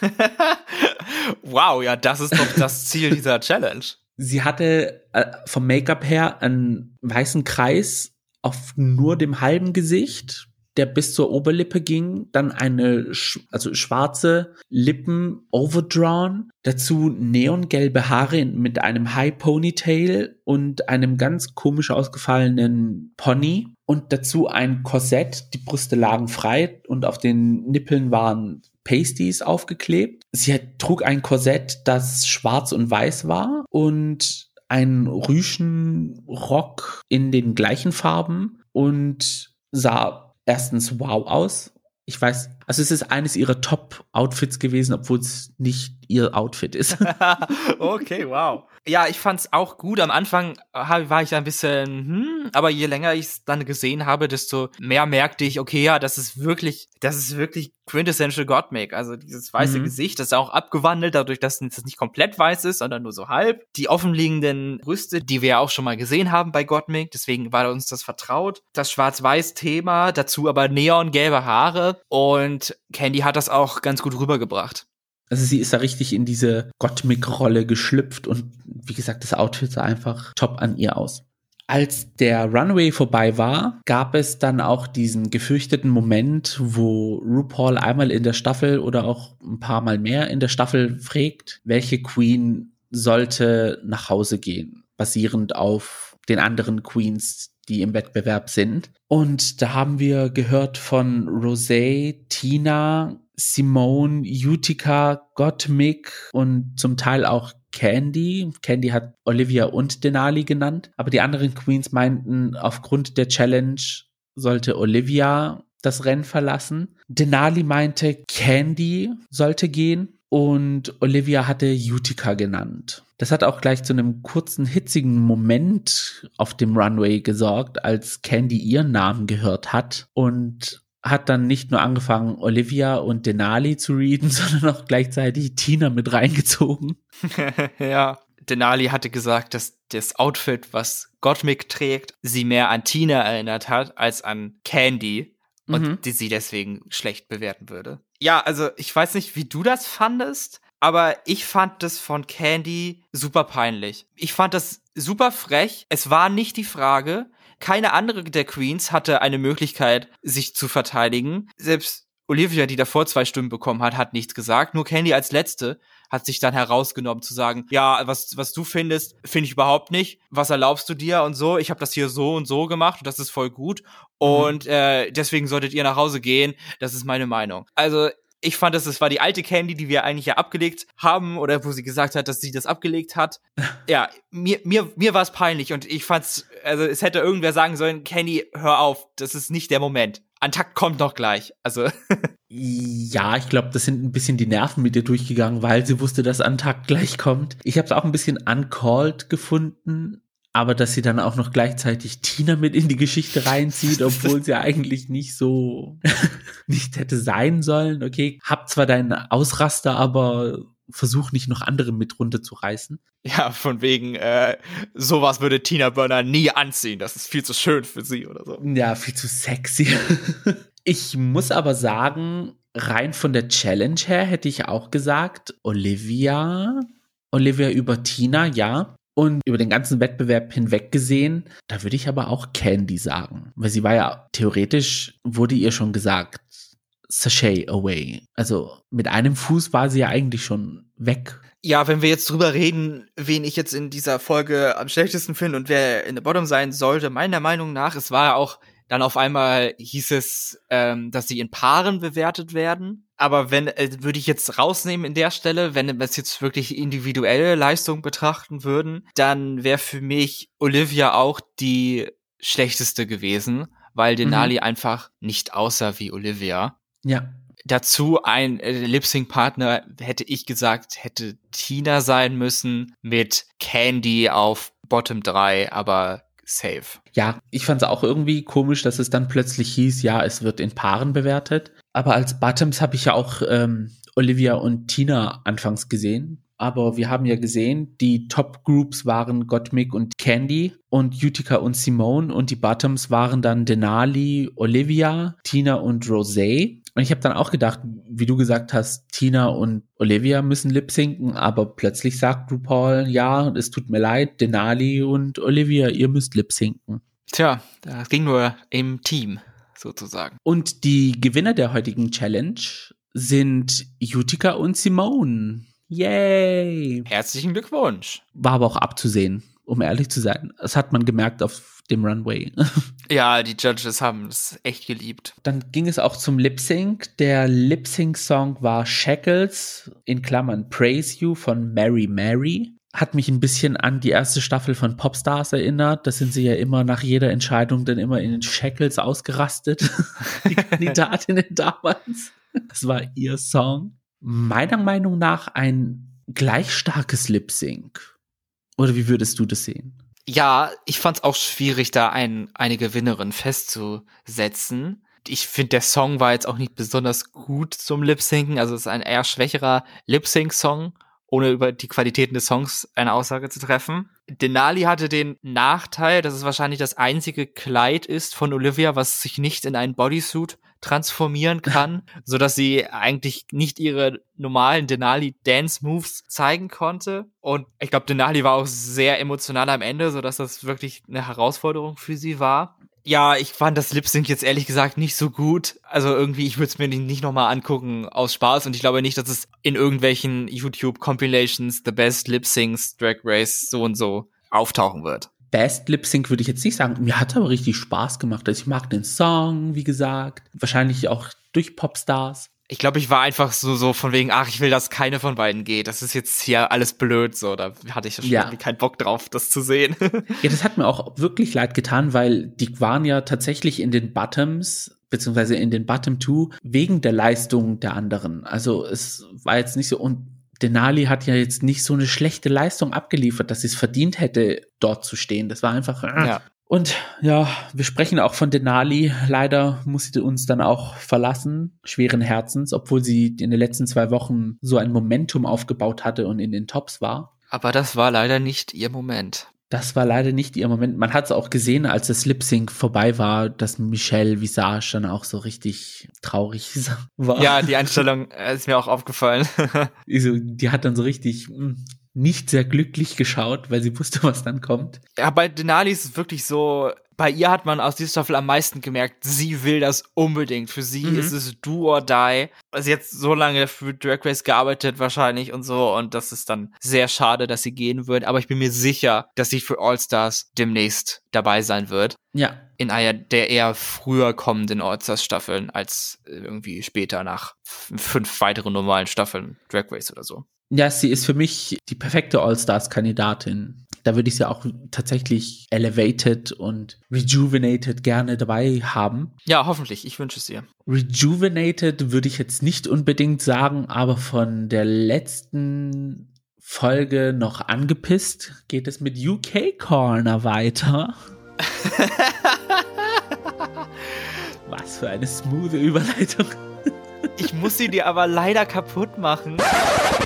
wow, ja, das ist doch das Ziel dieser Challenge.
Sie hatte äh, vom Make-up her einen weißen Kreis auf nur dem halben Gesicht der bis zur Oberlippe ging, dann eine also schwarze Lippen overdrawn, dazu neongelbe Haare mit einem High Ponytail und einem ganz komisch ausgefallenen Pony und dazu ein Korsett, die Brüste lagen frei und auf den Nippeln waren Pasties aufgeklebt. Sie trug ein Korsett, das schwarz und weiß war und ein Rüschenrock in den gleichen Farben und sah erstens wow aus. Ich weiß, also es ist eines ihrer Top-Outfits gewesen, obwohl es nicht ihr Outfit ist.
okay, wow. Ja, ich fand's auch gut. Am Anfang war ich ein bisschen, hm, aber je länger ich es dann gesehen habe, desto mehr merkte ich, okay, ja, das ist wirklich, das ist wirklich quintessential Godmake. Also dieses weiße mhm. Gesicht, das ist auch abgewandelt, dadurch, dass es nicht komplett weiß ist, sondern nur so halb. Die offenliegenden Brüste, die wir ja auch schon mal gesehen haben bei Godmake, deswegen war uns das vertraut. Das Schwarz-Weiß-Thema, dazu aber neongelbe Haare und Candy hat das auch ganz gut rübergebracht.
Also sie ist da richtig in diese Gottmik-Rolle geschlüpft und wie gesagt, das Outfit sah einfach top an ihr aus. Als der Runway vorbei war, gab es dann auch diesen gefürchteten Moment, wo RuPaul einmal in der Staffel oder auch ein paar Mal mehr in der Staffel fragt, welche Queen sollte nach Hause gehen, basierend auf den anderen Queens, die im Wettbewerb sind. Und da haben wir gehört von Rosé, Tina, Simone, Utica, Gottmik und zum Teil auch Candy. Candy hat Olivia und Denali genannt. Aber die anderen Queens meinten, aufgrund der Challenge sollte Olivia das Rennen verlassen. Denali meinte, Candy sollte gehen und Olivia hatte Utica genannt. Das hat auch gleich zu einem kurzen, hitzigen Moment auf dem Runway gesorgt, als Candy ihren Namen gehört hat und hat dann nicht nur angefangen, Olivia und Denali zu readen, sondern auch gleichzeitig Tina mit reingezogen.
ja. Denali hatte gesagt, dass das Outfit, was Gottmik trägt, sie mehr an Tina erinnert hat als an Candy und mhm. die sie deswegen schlecht bewerten würde. Ja, also ich weiß nicht, wie du das fandest, aber ich fand das von Candy super peinlich. Ich fand das super frech. Es war nicht die Frage, keine andere der Queens hatte eine Möglichkeit, sich zu verteidigen. Selbst Olivia, die davor zwei Stimmen bekommen hat, hat nichts gesagt. Nur Candy als letzte hat sich dann herausgenommen zu sagen, ja, was, was du findest, finde ich überhaupt nicht. Was erlaubst du dir und so? Ich habe das hier so und so gemacht und das ist voll gut. Mhm. Und äh, deswegen solltet ihr nach Hause gehen. Das ist meine Meinung. Also ich fand, dass es war die alte Candy, die wir eigentlich ja abgelegt haben oder wo sie gesagt hat, dass sie das abgelegt hat. ja, mir mir mir war es peinlich und ich fand's also es hätte irgendwer sagen sollen, Candy, hör auf, das ist nicht der Moment. Antakt kommt noch gleich. Also
ja, ich glaube, das sind ein bisschen die Nerven mit ihr durchgegangen, weil sie wusste, dass Antakt gleich kommt. Ich habe es auch ein bisschen uncalled gefunden, aber dass sie dann auch noch gleichzeitig Tina mit in die Geschichte reinzieht, obwohl sie eigentlich nicht so nicht hätte sein sollen. Okay, hab zwar deinen Ausraster, aber versuch nicht noch andere mit runterzureißen.
Ja, von wegen, äh, sowas würde Tina Burner nie anziehen. Das ist viel zu schön für sie oder so.
Ja, viel zu sexy. ich muss aber sagen, rein von der Challenge her hätte ich auch gesagt, Olivia, Olivia über Tina, ja. Und über den ganzen Wettbewerb hinweg gesehen, da würde ich aber auch Candy sagen. Weil sie war ja theoretisch, wurde ihr schon gesagt, sachet away. Also mit einem Fuß war sie ja eigentlich schon weg.
Ja, wenn wir jetzt drüber reden, wen ich jetzt in dieser Folge am schlechtesten finde und wer in der Bottom sein sollte, meiner Meinung nach, es war ja auch dann auf einmal hieß es, ähm, dass sie in Paaren bewertet werden. Aber wenn, äh, würde ich jetzt rausnehmen in der Stelle, wenn wir es jetzt wirklich individuelle Leistung betrachten würden, dann wäre für mich Olivia auch die schlechteste gewesen, weil Denali mhm. einfach nicht aussah wie Olivia.
Ja.
Dazu ein äh, Lip-Sync-Partner, hätte ich gesagt, hätte Tina sein müssen mit Candy auf Bottom 3, aber safe.
Ja, ich fand es auch irgendwie komisch, dass es dann plötzlich hieß, ja, es wird in Paaren bewertet. Aber als Bottoms habe ich ja auch ähm, Olivia und Tina anfangs gesehen. Aber wir haben ja gesehen, die Top Groups waren Gottmik und Candy und Utica und Simone und die Bottoms waren dann Denali, Olivia, Tina und Rosé. Und ich habe dann auch gedacht, wie du gesagt hast, Tina und Olivia müssen lip sinken, aber plötzlich sagt RuPaul, ja, es tut mir leid, Denali und Olivia, ihr müsst lip sinken.
Tja, das ging nur im Team sozusagen.
Und die Gewinner der heutigen Challenge sind Utica und Simone. Yay!
Herzlichen Glückwunsch.
War aber auch abzusehen. um ehrlich zu sein. Das hat man gemerkt auf dem Runway.
Ja, die Judges haben es echt geliebt.
Dann ging es auch zum Lip Sync. Der Lip Sync Song war Shackles in Klammern Praise You von Mary Mary. Hat mich ein bisschen an die erste Staffel von Popstars erinnert. Da sind sie ja immer nach jeder Entscheidung dann immer in den Shackles ausgerastet. die Kandidatinnen damals. Das war ihr Song. Meiner Meinung nach ein gleich starkes Lip Sync. Oder wie würdest du das sehen?
Ja, ich fand es auch schwierig, da ein, eine Gewinnerin festzusetzen. Ich finde, der Song war jetzt auch nicht besonders gut zum Lip-Synken. Also es ist ein eher schwächerer Lip-Sync-Song, ohne über die Qualitäten des Songs eine Aussage zu treffen. Denali hatte den Nachteil, dass es wahrscheinlich das einzige Kleid ist von Olivia, was sich nicht in einen Bodysuit transformieren kann, so dass sie eigentlich nicht ihre normalen Denali Dance Moves zeigen konnte. Und ich glaube, Denali war auch sehr emotional am Ende, so dass das wirklich eine Herausforderung für sie war. Ja, ich fand das Lip Sync jetzt ehrlich gesagt nicht so gut. Also irgendwie, ich würde es mir nicht nochmal angucken aus Spaß und ich glaube nicht, dass es in irgendwelchen YouTube Compilations The Best Lip Syncs Drag Race so und so auftauchen wird.
Best Lip Sync würde ich jetzt nicht sagen. Mir hat aber richtig Spaß gemacht. Also ich mag den Song, wie gesagt. Wahrscheinlich auch durch Popstars.
Ich glaube, ich war einfach so, so von wegen, ach, ich will, dass keine von beiden geht. Das ist jetzt hier alles blöd, so. Da hatte ich schon
Ja.
irgendwie keinen Bock drauf, das zu sehen.
Ja, das hat mir auch wirklich leid getan, weil die waren ja tatsächlich in den Bottoms beziehungsweise in den Bottom Two wegen der Leistung der anderen. Also es war jetzt nicht so und Denali hat ja jetzt nicht so eine schlechte Leistung abgeliefert, dass sie es verdient hätte, dort zu stehen. Das war einfach. äh.
ja.
Und ja, wir sprechen auch von Denali. Leider muss sie uns dann auch verlassen, schweren Herzens, obwohl sie in den letzten zwei Wochen so ein Momentum aufgebaut hatte und in den Tops war.
Aber das war leider nicht ihr Moment.
Das war leider nicht ihr Moment. Man hat es auch gesehen, als das Lip Sync vorbei war, dass Michelle Visage dann auch so richtig traurig war.
Ja, die Einstellung äh, ist mir auch aufgefallen.
Die hat dann so richtig mh, nicht sehr glücklich geschaut, weil sie wusste, was dann kommt.
ja, bei Denali ist es wirklich so, bei ihr hat man aus dieser Staffel am meisten gemerkt, sie will das unbedingt. Für sie
Mhm.
ist es do or die. Also jetzt so lange für Drag Race gearbeitet wahrscheinlich und so und das ist dann sehr schade, dass sie gehen wird. Aber ich bin mir sicher, dass sie für All Stars demnächst dabei sein wird.
Ja,
In einer der eher früher kommenden All Stars Staffeln als irgendwie später nach fünf weiteren normalen Staffeln Drag Race oder so.
Ja, sie ist für mich die perfekte All-Stars-Kandidatin. Da würde ich sie auch tatsächlich elevated und rejuvenated gerne dabei haben.
Ja, hoffentlich. Ich wünsche es ihr.
Rejuvenated würde ich jetzt nicht unbedingt sagen, aber von der letzten Folge noch angepisst geht es mit UK Corner weiter. Was für eine smooth Überleitung.
Ich muss sie dir aber leider kaputt machen.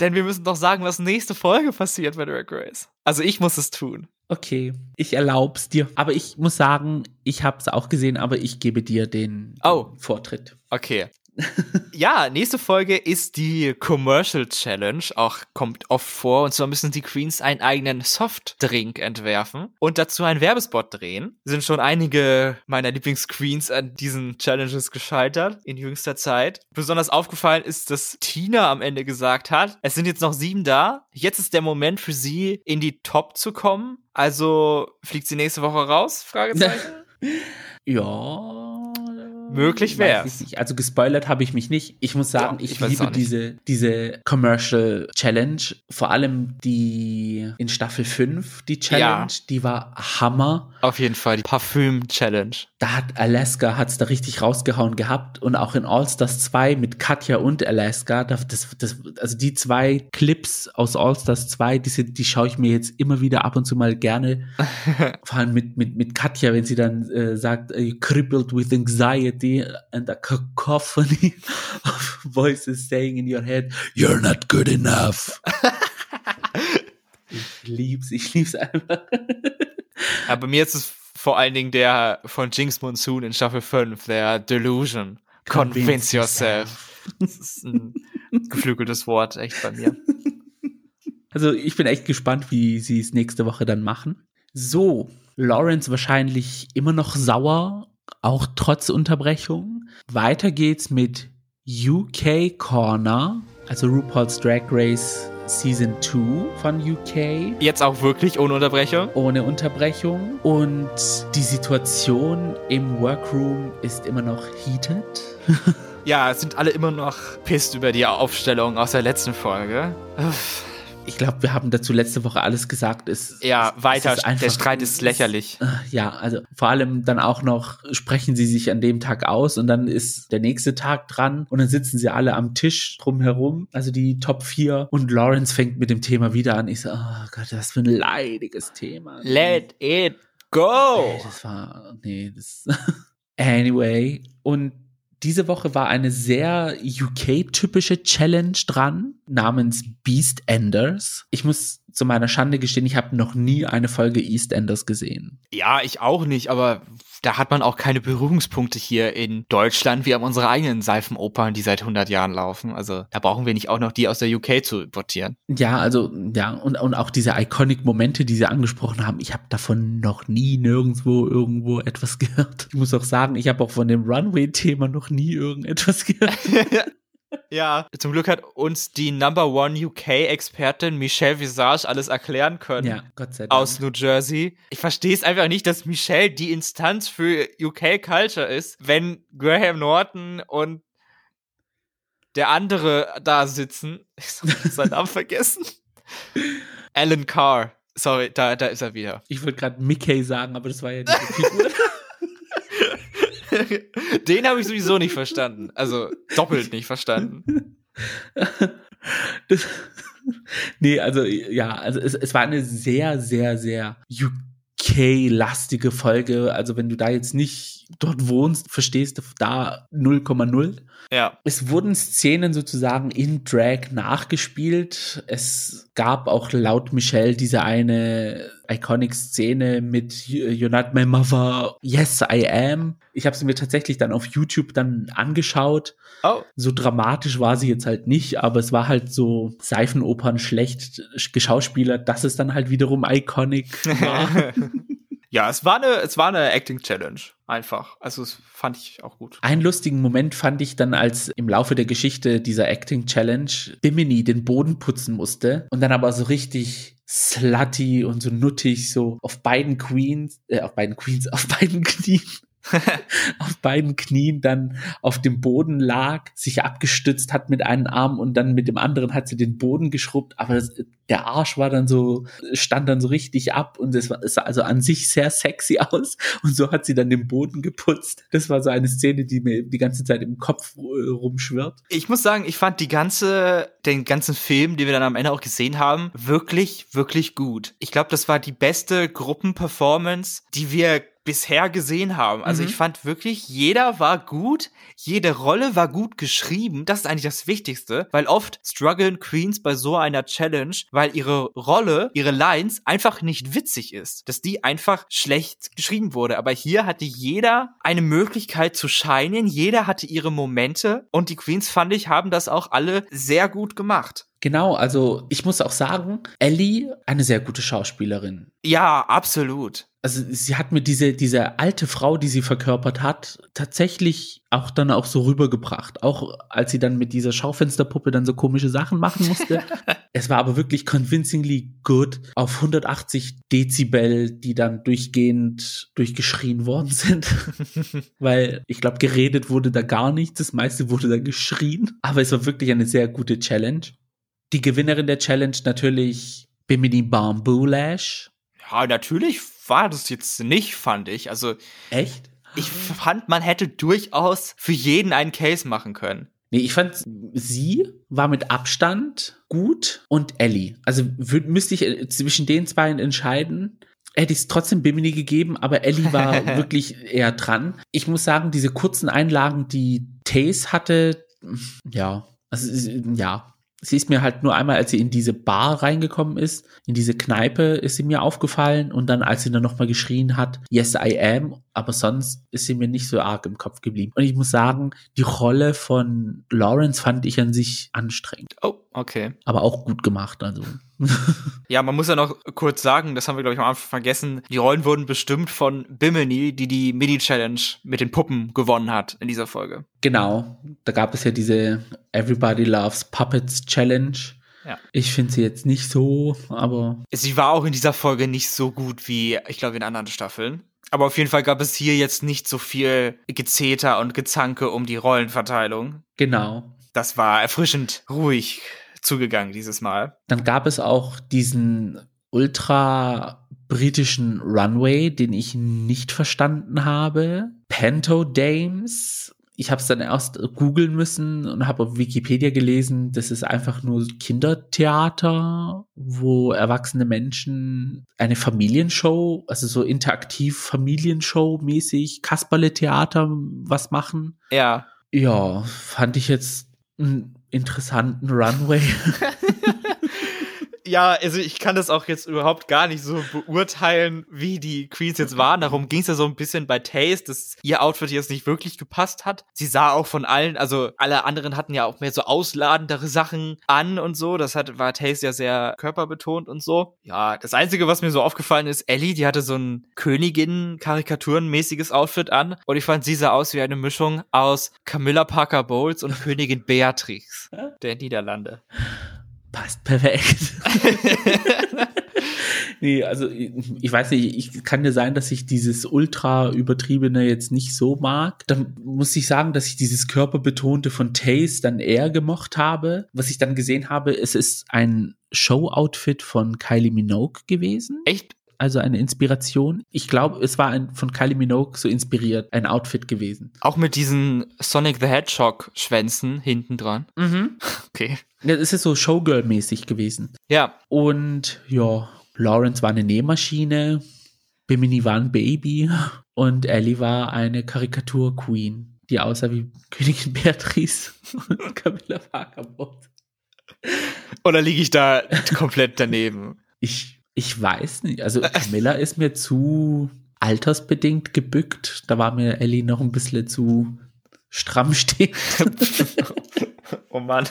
Denn wir müssen doch sagen, was nächste Folge passiert bei Drag Race. Also ich muss es tun.
Okay, ich erlaub's dir. Aber ich muss sagen, ich hab's auch gesehen, aber ich gebe dir den
Oh.
Vortritt.
Okay. Ja, nächste Folge ist die Commercial Challenge. Auch kommt oft vor. Und zwar müssen die Queens einen eigenen Softdrink entwerfen und dazu einen Werbespot drehen. Sind schon einige meiner Lieblingsqueens an diesen Challenges gescheitert in jüngster Zeit. Besonders aufgefallen ist, dass Tina am Ende gesagt hat, es sind jetzt noch sieben da. Jetzt ist der Moment für sie, in die Top zu kommen. Also fliegt sie nächste Woche raus? Fragezeichen.
Ja.
Möglich
nicht. Also gespoilert habe ich mich nicht. Ich muss sagen,
Ja,
ich,
ich
liebe diese, diese Commercial Challenge. Vor allem die in Staffel 5, die Challenge, die war Hammer.
Auf jeden Fall die Parfüm-Challenge.
Da hat Alaska hat's da richtig rausgehauen gehabt und auch in All Stars 2 mit Katja und Alaska, da- das, das, also die zwei Clips aus All Stars 2, die, sind, die schaue ich mir jetzt immer wieder ab und zu mal gerne. Vor allem mit, mit, mit Katja, wenn sie dann äh, sagt, äh, crippled with anxiety and a cacophony of voices saying in your head, you're not good enough. ich lieb's, ich lieb's einfach.
Aber mir ist es vor allen Dingen der von Jinx Monsoon in Staffel 5, der Delusion. Convince,
Convince
yourself. Das ist ein geflügeltes Wort, echt bei mir.
Also ich bin echt gespannt, wie sie es nächste Woche dann machen. So, Lawrence wahrscheinlich immer noch sauer, auch trotz Unterbrechung. Weiter geht's mit UK Corner, also RuPaul's Drag Race Season 2 von UK.
Jetzt auch wirklich ohne Unterbrechung.
Ohne Unterbrechung. Und die Situation im Workroom ist immer noch heated.
ja, sind alle immer noch pisst über die Aufstellung aus der letzten Folge. Uff
ich glaube, wir haben dazu letzte Woche alles gesagt. Es,
ja, weiter. Einfach, der Streit ist lächerlich.
Äh, ja, also vor allem dann auch noch sprechen sie sich an dem Tag aus und dann ist der nächste Tag dran und dann sitzen sie alle am Tisch drumherum, also die Top 4 und Lawrence fängt mit dem Thema wieder an. Ich so, oh Gott, was für ein leidiges Thema.
Let it go!
Ey, das war, nee, das, anyway. Und diese Woche war eine sehr UK-typische Challenge dran, namens Beast Enders. Ich muss zu meiner Schande gestehen, ich habe noch nie eine Folge EastEnders gesehen.
Ja, ich auch nicht, aber da hat man auch keine Berührungspunkte hier in Deutschland. Wir haben unsere eigenen Seifenopern, die seit 100 Jahren laufen. Also da brauchen wir nicht auch noch die aus der UK zu importieren.
Ja, also ja, und, und auch diese Iconic-Momente, die Sie angesprochen haben, ich habe davon noch nie nirgendwo irgendwo etwas gehört. Ich muss auch sagen, ich habe auch von dem Runway-Thema noch nie irgendetwas gehört.
Ja, zum Glück hat uns die Number One UK-Expertin Michelle Visage alles erklären können. Ja, Gott sei Dank. Aus New Jersey. Ich verstehe es einfach nicht, dass Michelle die Instanz für UK-Culture ist, wenn Graham Norton und der andere da sitzen. Ich habe seinen Namen vergessen. Alan Carr. Sorry, da, da ist er wieder.
Ich wollte gerade Mickey sagen, aber das war ja diese Figur.
Den habe ich sowieso nicht verstanden. Also doppelt nicht verstanden.
Das, nee, also ja, also es, es war eine sehr, sehr, sehr UK-lastige Folge. Also wenn du da jetzt nicht dort wohnst, verstehst du da 0,0.
Ja.
Es wurden Szenen sozusagen in Drag nachgespielt. Es gab auch laut Michelle diese eine Iconic-Szene mit You're not my mother, yes I am. Ich habe sie mir tatsächlich dann auf YouTube dann angeschaut. Oh. So dramatisch war sie jetzt halt nicht, aber es war halt so Seifenopern schlecht geschauspielert, dass es dann halt wiederum iconic war.
Ja, es war eine, es war eine Acting Challenge. Einfach. Also, es fand ich auch gut.
Einen lustigen Moment fand ich dann, als im Laufe der Geschichte dieser Acting Challenge Bimini den Boden putzen musste und dann aber so richtig slutty und so nuttig so auf beiden Queens, äh, auf beiden Queens, auf beiden Knien auf beiden Knien dann auf dem Boden lag, sich abgestützt hat mit einem Arm und dann mit dem anderen hat sie den Boden geschrubbt, aber das, der Arsch war dann so, stand dann so richtig ab und es, sah also an sich sehr sexy aus und so hat sie dann den Boden geputzt. Das war so eine Szene, die mir die ganze Zeit im Kopf äh, rumschwirrt.
Ich muss sagen, ich fand die ganze, den ganzen Film, den wir dann am Ende auch gesehen haben, wirklich, wirklich gut. Ich glaube, das war die beste Gruppenperformance, die wir bisher gesehen haben. Also mhm. ich fand wirklich, jeder war gut, jede Rolle war gut geschrieben. Das ist eigentlich das Wichtigste, weil oft strugglen Queens bei so einer Challenge, weil ihre Rolle, ihre Lines einfach nicht witzig ist, dass die einfach schlecht geschrieben wurde. Aber hier hatte jeder eine Möglichkeit zu scheinen, jeder hatte ihre Momente und die Queens fand ich haben das auch alle sehr gut gemacht.
Genau, also ich muss auch sagen, Ellie, eine sehr gute Schauspielerin.
Ja, absolut.
Also sie hat mir diese, diese alte Frau, die sie verkörpert hat, tatsächlich auch dann auch so rübergebracht. Auch als sie dann mit dieser Schaufensterpuppe dann so komische Sachen machen musste. es war aber wirklich convincingly good auf 180 Dezibel, die dann durchgehend durchgeschrien worden sind. Weil ich glaube, geredet wurde da gar nichts. Das meiste wurde da geschrien. Aber es war wirklich eine sehr gute Challenge. Die Gewinnerin der Challenge natürlich Bimini Bamboo Lash.
Ja, natürlich war das jetzt nicht, fand ich. Also.
Echt?
Ich fand, man hätte durchaus für jeden einen Case machen können.
Nee, ich fand, sie war mit Abstand gut und Ellie. Also würd, müsste ich äh, zwischen den beiden entscheiden. Hätte ich es trotzdem Bimini gegeben, aber Ellie war wirklich eher dran. Ich muss sagen, diese kurzen Einlagen, die Taze hatte, ja, also, ja, sie ist mir halt nur einmal, als sie in diese Bar reingekommen ist, in diese Kneipe, ist sie mir aufgefallen und dann, als sie dann nochmal geschrien hat, yes, I am, aber sonst ist sie mir nicht so arg im Kopf geblieben. Und ich muss sagen, die Rolle von Lawrence fand ich an sich anstrengend.
Oh, okay.
Aber auch gut gemacht, also.
ja, man muss ja noch kurz sagen, das haben wir, glaube ich, am Anfang vergessen, die Rollen wurden bestimmt von Bimini, die die Mini-Challenge mit den Puppen gewonnen hat in dieser Folge.
Genau, da gab es ja diese Everybody Loves Puppets Challenge
Ja.
Ich finde sie jetzt nicht so, aber.
Sie war auch in dieser Folge nicht so gut wie, ich glaube, in anderen Staffeln. Aber auf jeden Fall gab es hier jetzt nicht so viel Gezeter und Gezanke um die Rollenverteilung.
Genau.
Das war erfrischend ruhig zugegangen dieses Mal.
Dann gab es auch diesen ultra britischen Runway, den ich nicht verstanden habe. Panto Dames. Ich habe es dann erst googeln müssen und habe auf Wikipedia gelesen, das ist einfach nur Kindertheater, wo erwachsene Menschen eine Familienshow, also so interaktiv Familienshow mäßig, Kasperle-Theater was machen.
Ja.
Ja, fand ich jetzt einen interessanten Runway.
ja, also ich kann das auch jetzt überhaupt gar nicht so beurteilen, wie die Queens jetzt waren. Darum ging es ja so ein bisschen bei Taste, dass ihr Outfit jetzt nicht wirklich gepasst hat. Sie sah auch von allen, also alle anderen hatten ja auch mehr so ausladendere Sachen an und so. Das hat, war Taste ja sehr körperbetont und so. Ja, das Einzige, was mir so aufgefallen ist, Ellie, die hatte so ein Königin-Karikaturenmäßiges Outfit an. Und ich fand, sie sah aus wie eine Mischung aus Camilla Parker Bowles und Königin Beatrix der Niederlande.
Passt perfekt. nee, also ich weiß nicht, ich kann dir sein, dass ich dieses ultra übertriebene jetzt nicht so mag. Dann muss ich sagen, dass ich dieses körperbetonte von Taze dann eher gemocht habe. Was ich dann gesehen habe, es ist ein Show-Outfit von Kylie Minogue gewesen.
Echt?
Also eine Inspiration. Ich glaube, es war ein, von Kylie Minogue so inspiriert, ein Outfit gewesen.
Auch mit diesen Sonic the Hedgehog Schwänzen hinten dran.
Mhm.
Okay.
Ja, es ist so Showgirl-mäßig gewesen.
Ja.
Und ja, Lawrence war eine Nähmaschine, Bimini war ein Baby und Ellie war eine Karikatur-Queen, die aussah wie Königin Beatrice und Camilla Parker
Oder liege ich da komplett daneben?
Ich ich weiß nicht. Also Camilla ist mir zu altersbedingt gebückt. Da war mir Ellie noch ein bisschen zu stramm stehen.
oh Mann.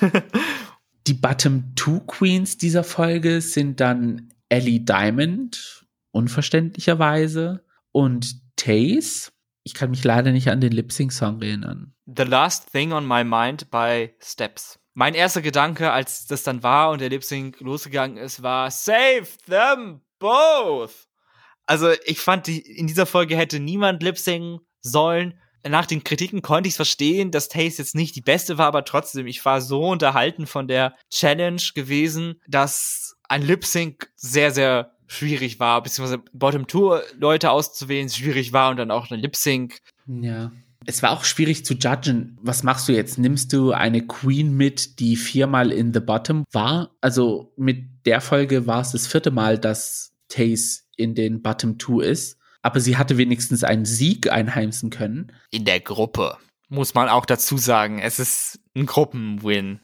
Die Bottom Two Queens dieser Folge sind dann Ellie Diamond, unverständlicherweise, und Taze. Ich kann mich leider nicht an den Lip-Sync-Song erinnern.
The Last Thing on My Mind bei Steps mein erster Gedanke, als das dann war und der Lip losgegangen ist, war Save them both. Also ich fand, die, in dieser Folge hätte niemand Lip sollen. Nach den Kritiken konnte ich es verstehen, dass Taste jetzt nicht die beste war, aber trotzdem, ich war so unterhalten von der Challenge gewesen, dass ein Lip Sync sehr, sehr schwierig war, beziehungsweise Bottom Tour Leute auszuwählen schwierig war und dann auch eine Lip Sync.
Ja. Es war auch schwierig zu judgen. Was machst du jetzt? Nimmst du eine Queen mit, die viermal in the bottom war? Also mit der Folge war es das vierte Mal, dass Taze in den Bottom Two ist. Aber sie hatte wenigstens einen Sieg einheimsen können.
In der Gruppe. Muss man auch dazu sagen. Es ist ein Gruppenwin.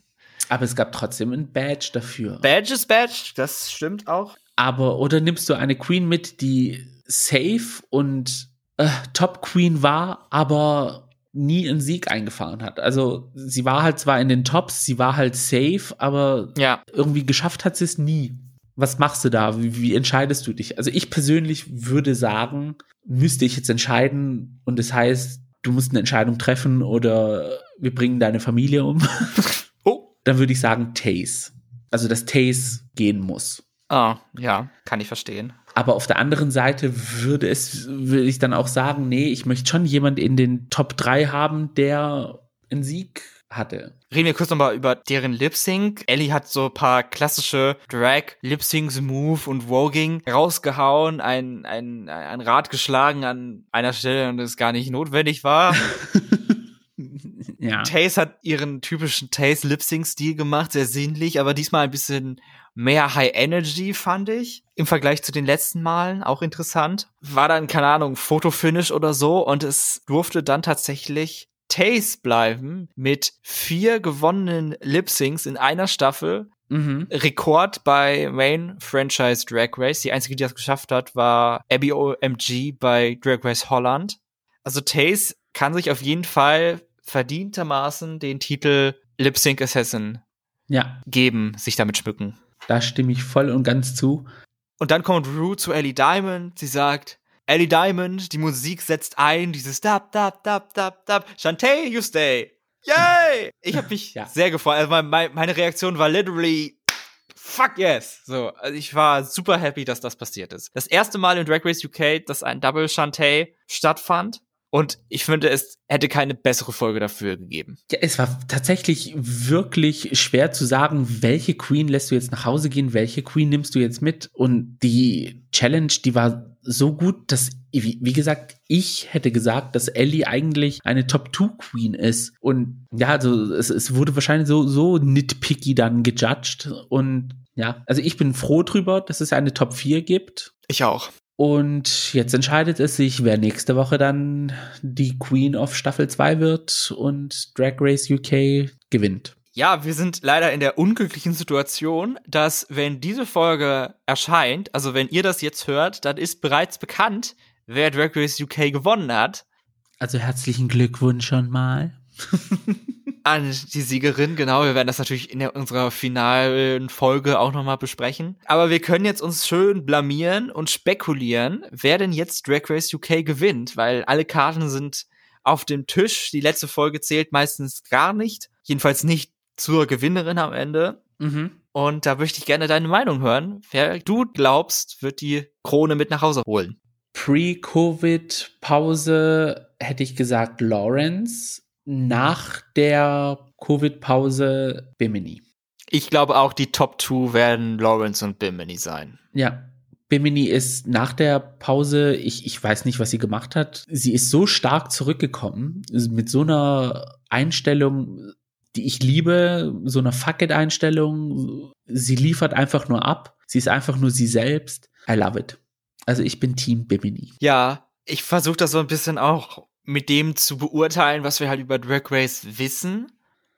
Aber es gab trotzdem ein Badge dafür.
Badge ist Badge, das stimmt auch.
Aber, oder nimmst du eine Queen mit, die safe und äh, Top Queen war, aber nie einen Sieg eingefahren hat. Also sie war halt zwar in den Tops, sie war halt safe, aber
ja.
irgendwie geschafft hat sie es nie. Was machst du da? Wie, wie, entscheidest du dich? Also ich persönlich würde sagen, müsste ich jetzt entscheiden und das heißt, du musst eine Entscheidung treffen oder wir bringen deine Familie um.
oh.
Dann würde ich sagen Taze. Also dass Taze gehen muss.
Ah, ja, kann ich verstehen.
Aber auf der anderen Seite würde es, würde ich dann auch sagen, nee, ich möchte schon jemand in den Top 3 haben, der einen Sieg hatte.
Reden wir kurz nochmal über deren Lip Sync. Ellie hat so ein paar klassische Drag Lip Syncs, Move und Voging rausgehauen, ein, ein, ein Rad geschlagen an einer Stelle und es gar nicht notwendig war.
ja.
Taze hat ihren typischen Taze Lip Sync Stil gemacht, sehr sinnlich, aber diesmal ein bisschen mehr High Energy, fand ich. Im Vergleich zu den letzten Malen auch interessant. War dann, keine Ahnung, Fotofinish oder so und es durfte dann tatsächlich Taze bleiben mit vier gewonnenen Lip-Syncs in einer Staffel.
Mhm.
Rekord bei Main Franchise Drag Race. Die einzige, die das geschafft hat, war Abby OMG bei Drag Race Holland. Also Taze kann sich auf jeden Fall verdientermaßen den Titel Lip Sync Assassin
ja.
geben, sich damit schmücken.
Da stimme ich voll und ganz zu.
Und dann kommt Rue zu Ellie Diamond. Sie sagt, Ellie Diamond, die Musik setzt ein, dieses dab, dab, dab, dab, dab. Shantae, you stay. Yay! Ich habe mich ja. sehr gefreut. Also meine, meine Reaktion war literally fuck yes. So, also ich war super happy, dass das passiert ist. Das erste Mal in Drag Race UK, dass ein Double Shantae stattfand. Und ich finde, es hätte keine bessere Folge dafür gegeben.
Ja, es war tatsächlich wirklich schwer zu sagen, welche Queen lässt du jetzt nach Hause gehen, welche Queen nimmst du jetzt mit. Und die Challenge, die war so gut, dass, wie, gesagt, ich hätte gesagt, dass Ellie eigentlich eine Top-2-Queen ist. Und ja, also es, es wurde wahrscheinlich so, so nitpicky dann gejudged. Und ja, also ich bin froh drüber, dass es eine Top 4 gibt.
Ich auch.
Und jetzt entscheidet es sich, wer nächste Woche dann die Queen of Staffel 2 wird und Drag Race UK gewinnt.
Ja, wir sind leider in der unglücklichen Situation, dass wenn diese Folge erscheint, also wenn ihr das jetzt hört, dann ist bereits bekannt, wer Drag Race UK gewonnen hat.
Also herzlichen Glückwunsch schon mal.
an die Siegerin, genau. Wir werden das natürlich in der, unserer finalen Folge auch nochmal besprechen. Aber wir können jetzt uns schön blamieren und spekulieren, wer denn jetzt Drag Race UK gewinnt, weil alle Karten sind auf dem Tisch. Die letzte Folge zählt meistens gar nicht. Jedenfalls nicht zur Gewinnerin am Ende. Mhm. Und da möchte ich gerne deine Meinung hören. Wer du glaubst, wird die Krone mit nach Hause holen.
Pre-Covid-Pause hätte ich gesagt Lawrence nach der Covid-Pause Bimini.
Ich glaube auch, die Top 2 werden Lawrence und Bimini sein.
Ja. Bimini ist nach der Pause, ich, ich weiß nicht, was sie gemacht hat. Sie ist so stark zurückgekommen, mit so einer Einstellung, die ich liebe, so einer Fuck-it-Einstellung. Sie liefert einfach nur ab. Sie ist einfach nur sie selbst. I love it. Also ich bin Team Bimini.
Ja, ich versuche das so ein bisschen auch mit dem zu beurteilen, was wir halt über Drag Race wissen.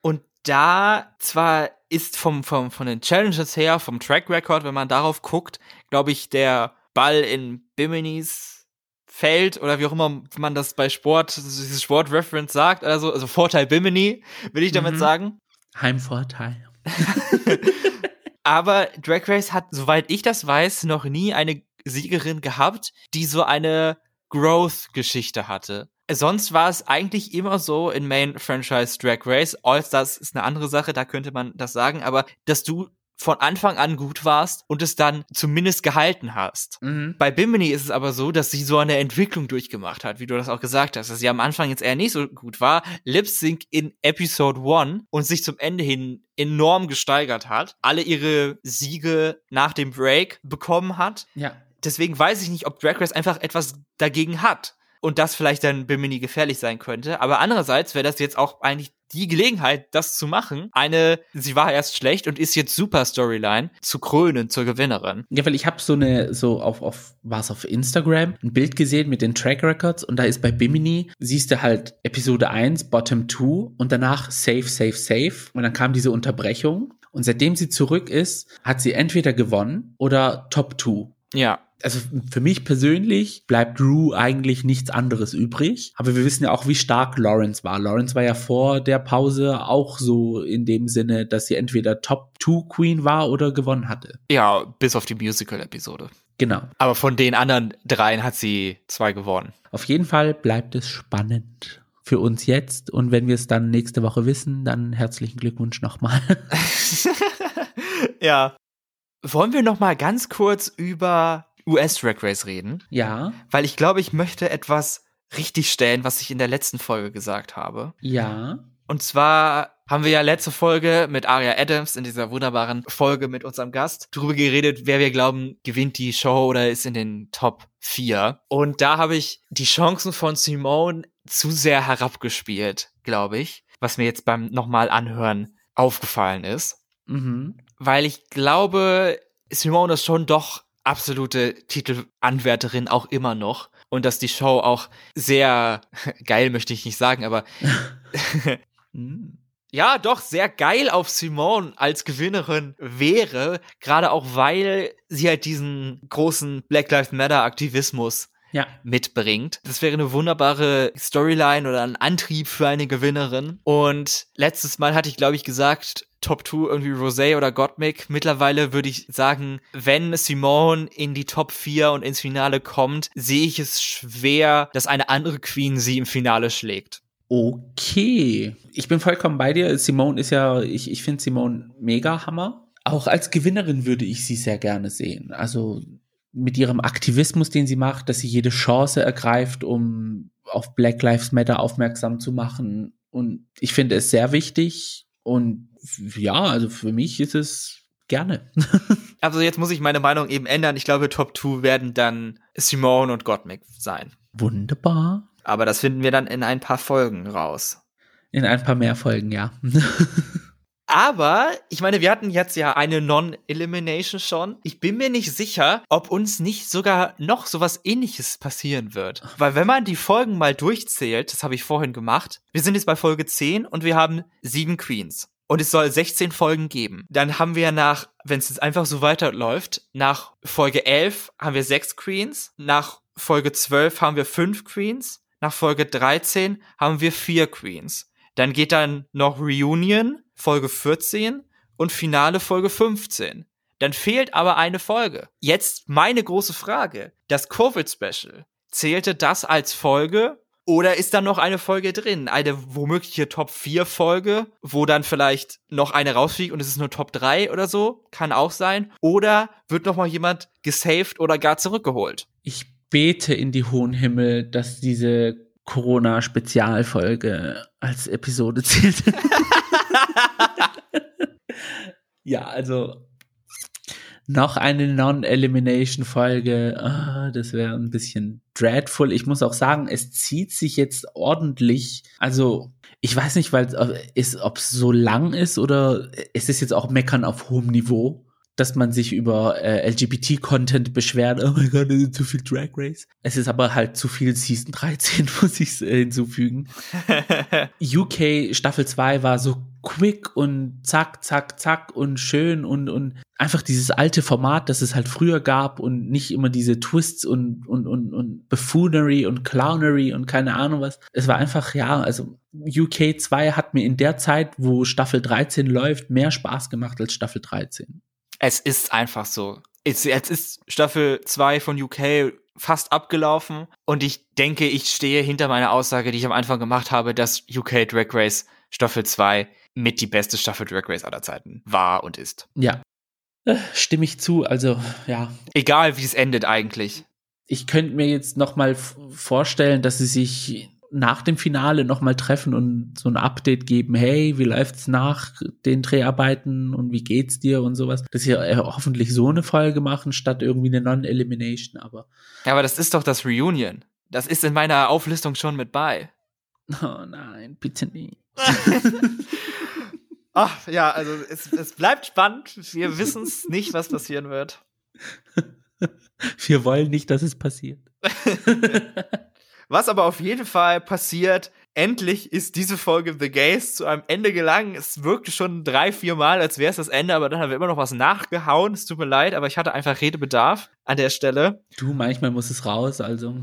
Und da zwar ist vom, vom, von den Challenges her, vom Track Record, wenn man darauf guckt, glaube ich, der Ball in Biminis Feld oder wie auch immer man das bei Sport, dieses Sportreference sagt, also, also Vorteil Bimini, will ich damit mhm. sagen.
Heimvorteil.
Aber Drag Race hat, soweit ich das weiß, noch nie eine Siegerin gehabt, die so eine Growth-Geschichte hatte sonst war es eigentlich immer so in Main Franchise Drag Race. All-Stars ist eine andere Sache, da könnte man das sagen, aber dass du von Anfang an gut warst und es dann zumindest gehalten hast. Mhm. Bei Bimini ist es aber so, dass sie so eine Entwicklung durchgemacht hat, wie du das auch gesagt hast, dass sie am Anfang jetzt eher nicht so gut war, Lip Sync in Episode 1 und sich zum Ende hin enorm gesteigert hat, alle ihre Siege nach dem Break bekommen hat.
Ja.
Deswegen weiß ich nicht, ob Drag Race einfach etwas dagegen hat und das vielleicht dann Bimini gefährlich sein könnte. Aber andererseits wäre das jetzt auch eigentlich die Gelegenheit, das zu machen. Eine, sie war erst schlecht und ist jetzt super Storyline zu krönen zur Gewinnerin.
Ja, weil ich habe so eine, so auf, auf, war es auf Instagram, ein Bild gesehen mit den Track Records und da ist bei Bimini, siehst du halt Episode 1, Bottom 2 und danach Safe, Safe, Safe und dann kam diese Unterbrechung und seitdem sie zurück ist, hat sie entweder gewonnen oder Top 2.
Ja
also für mich persönlich bleibt Rue eigentlich nichts anderes übrig. Aber wir wissen ja auch, wie stark Lawrence war. Lawrence war ja vor der Pause auch so in dem Sinne, dass sie entweder Top 2 Queen war oder gewonnen hatte.
Ja, bis auf die Musical-Episode.
Genau.
Aber von den anderen dreien hat sie zwei gewonnen.
Auf jeden Fall bleibt es spannend für uns jetzt. Und wenn wir es dann nächste Woche wissen, dann herzlichen Glückwunsch nochmal.
ja. Wollen wir noch mal ganz kurz über US Drag Race reden.
Ja.
Weil ich glaube, ich möchte etwas richtig stellen, was ich in der letzten Folge gesagt habe.
Ja.
Und zwar haben wir ja letzte Folge mit Aria Adams in dieser wunderbaren Folge mit unserem Gast drüber geredet, wer wir glauben, gewinnt die Show oder ist in den Top 4. Und da habe ich die Chancen von Simone zu sehr herabgespielt, glaube ich, was mir jetzt beim nochmal anhören aufgefallen ist. Mhm. Weil ich glaube, Simone ist schon doch absolute Titelanwärterin auch immer noch und dass die Show auch sehr geil möchte ich nicht sagen, aber ja, doch sehr geil auf Simone als Gewinnerin wäre, gerade auch weil sie halt diesen großen Black Lives Matter Aktivismus
ja.
mitbringt. Das wäre eine wunderbare Storyline oder ein Antrieb für eine Gewinnerin. Und letztes Mal hatte ich, glaube ich, gesagt, Top 2 irgendwie Rosé oder Gottmik. Mittlerweile würde ich sagen, wenn Simone in die Top 4 und ins Finale kommt, sehe ich es schwer, dass eine andere Queen sie im Finale schlägt.
Okay. Ich bin vollkommen bei dir. Simone ist ja, ich, ich finde Simone mega Hammer Auch als Gewinnerin würde ich sie sehr gerne sehen. Also mit ihrem Aktivismus, den sie macht, dass sie jede Chance ergreift, um auf Black Lives Matter aufmerksam zu machen. Und ich finde es sehr wichtig. Und ja, also für mich ist es gerne.
also jetzt muss ich meine Meinung eben ändern. Ich glaube, Top 2 werden dann Simone und Gottmik sein.
Wunderbar.
Aber das finden wir dann in ein paar Folgen raus.
In ein paar mehr Folgen, ja.
Aber ich meine, wir hatten jetzt ja eine Non-Elimination schon. Ich bin mir nicht sicher, ob uns nicht sogar noch sowas ähnliches passieren wird. Weil wenn man die Folgen mal durchzählt, das habe ich vorhin gemacht, wir sind jetzt bei Folge 10 und wir haben sieben Queens. Und es soll 16 Folgen geben. Dann haben wir nach, wenn es jetzt einfach so weiterläuft, nach Folge 11 haben wir sechs Queens, nach Folge 12 haben wir fünf Queens, nach Folge 13 haben wir vier Queens. Dann geht dann noch Reunion, Folge 14 und Finale Folge 15. Dann fehlt aber eine Folge. Jetzt meine große Frage. Das Covid-Special. Zählte das als Folge oder ist da noch eine Folge drin? Eine womögliche Top 4 Folge, wo dann vielleicht noch eine rausfliegt und es ist nur Top 3 oder so? Kann auch sein. Oder wird noch mal jemand gesaved oder gar zurückgeholt?
Ich bete in die hohen Himmel, dass diese Corona-Spezialfolge als Episode zählt. ja, also noch eine Non-Elimination-Folge. Oh, das wäre ein bisschen dreadful. Ich muss auch sagen, es zieht sich jetzt ordentlich. Also, ich weiß nicht, weil es, ob es so lang ist oder es ist jetzt auch Meckern auf hohem Niveau dass man sich über äh, LGBT-Content beschwert, oh mein Gott, das ist zu viel Drag Race. Es ist aber halt zu viel Season 13, muss ich äh, hinzufügen. UK Staffel 2 war so quick und zack, zack, zack und schön und, und einfach dieses alte Format, das es halt früher gab und nicht immer diese Twists und, und, und, und Buffoonery und Clownery und keine Ahnung was. Es war einfach, ja, also UK 2 hat mir in der Zeit, wo Staffel 13 läuft, mehr Spaß gemacht als Staffel 13.
Es ist einfach so. Jetzt, jetzt ist Staffel 2 von UK fast abgelaufen und ich denke, ich stehe hinter meiner Aussage, die ich am Anfang gemacht habe, dass UK Drag Race Staffel 2 mit die beste Staffel Drag Race aller Zeiten war und ist.
Ja. Äh, stimme ich zu, also ja.
Egal wie es endet eigentlich.
Ich könnte mir jetzt noch mal vorstellen, dass sie sich nach dem Finale nochmal treffen und so ein Update geben, hey, wie läuft's nach den Dreharbeiten und wie geht's dir und sowas. Dass sie äh, hoffentlich so eine Folge machen, statt irgendwie eine Non-Elimination, aber.
Ja, aber das ist doch das Reunion. Das ist in meiner Auflistung schon mit bei.
Oh nein, bitte nie.
Ach, ja, also es, es bleibt spannend. Wir wissen es nicht, was passieren wird.
Wir wollen nicht, dass es passiert.
Was aber auf jeden Fall passiert, endlich ist diese Folge The Gays zu einem Ende gelangen. Es wirkte schon drei, vier Mal, als wäre es das Ende, aber dann haben wir immer noch was nachgehauen. Es tut mir leid, aber ich hatte einfach Redebedarf an der Stelle.
Du, manchmal muss es raus, also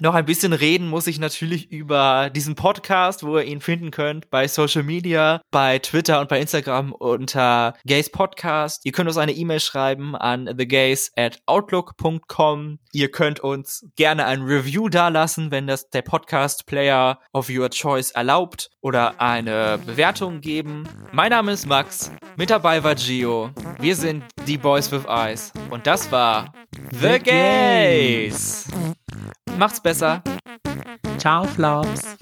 noch ein bisschen reden muss ich natürlich über diesen Podcast, wo ihr ihn finden könnt bei Social Media, bei Twitter und bei Instagram unter Gays Podcast. Ihr könnt uns eine E-Mail schreiben an thegays at outlook.com. Ihr könnt uns gerne ein Review dalassen, wenn das der Podcast Player of your choice erlaubt oder eine Bewertung geben. Mein Name ist Max, mit dabei war Gio. Wir sind die Boys with Eyes und das war The Gays. Macht's besser.
Ciao, Flops.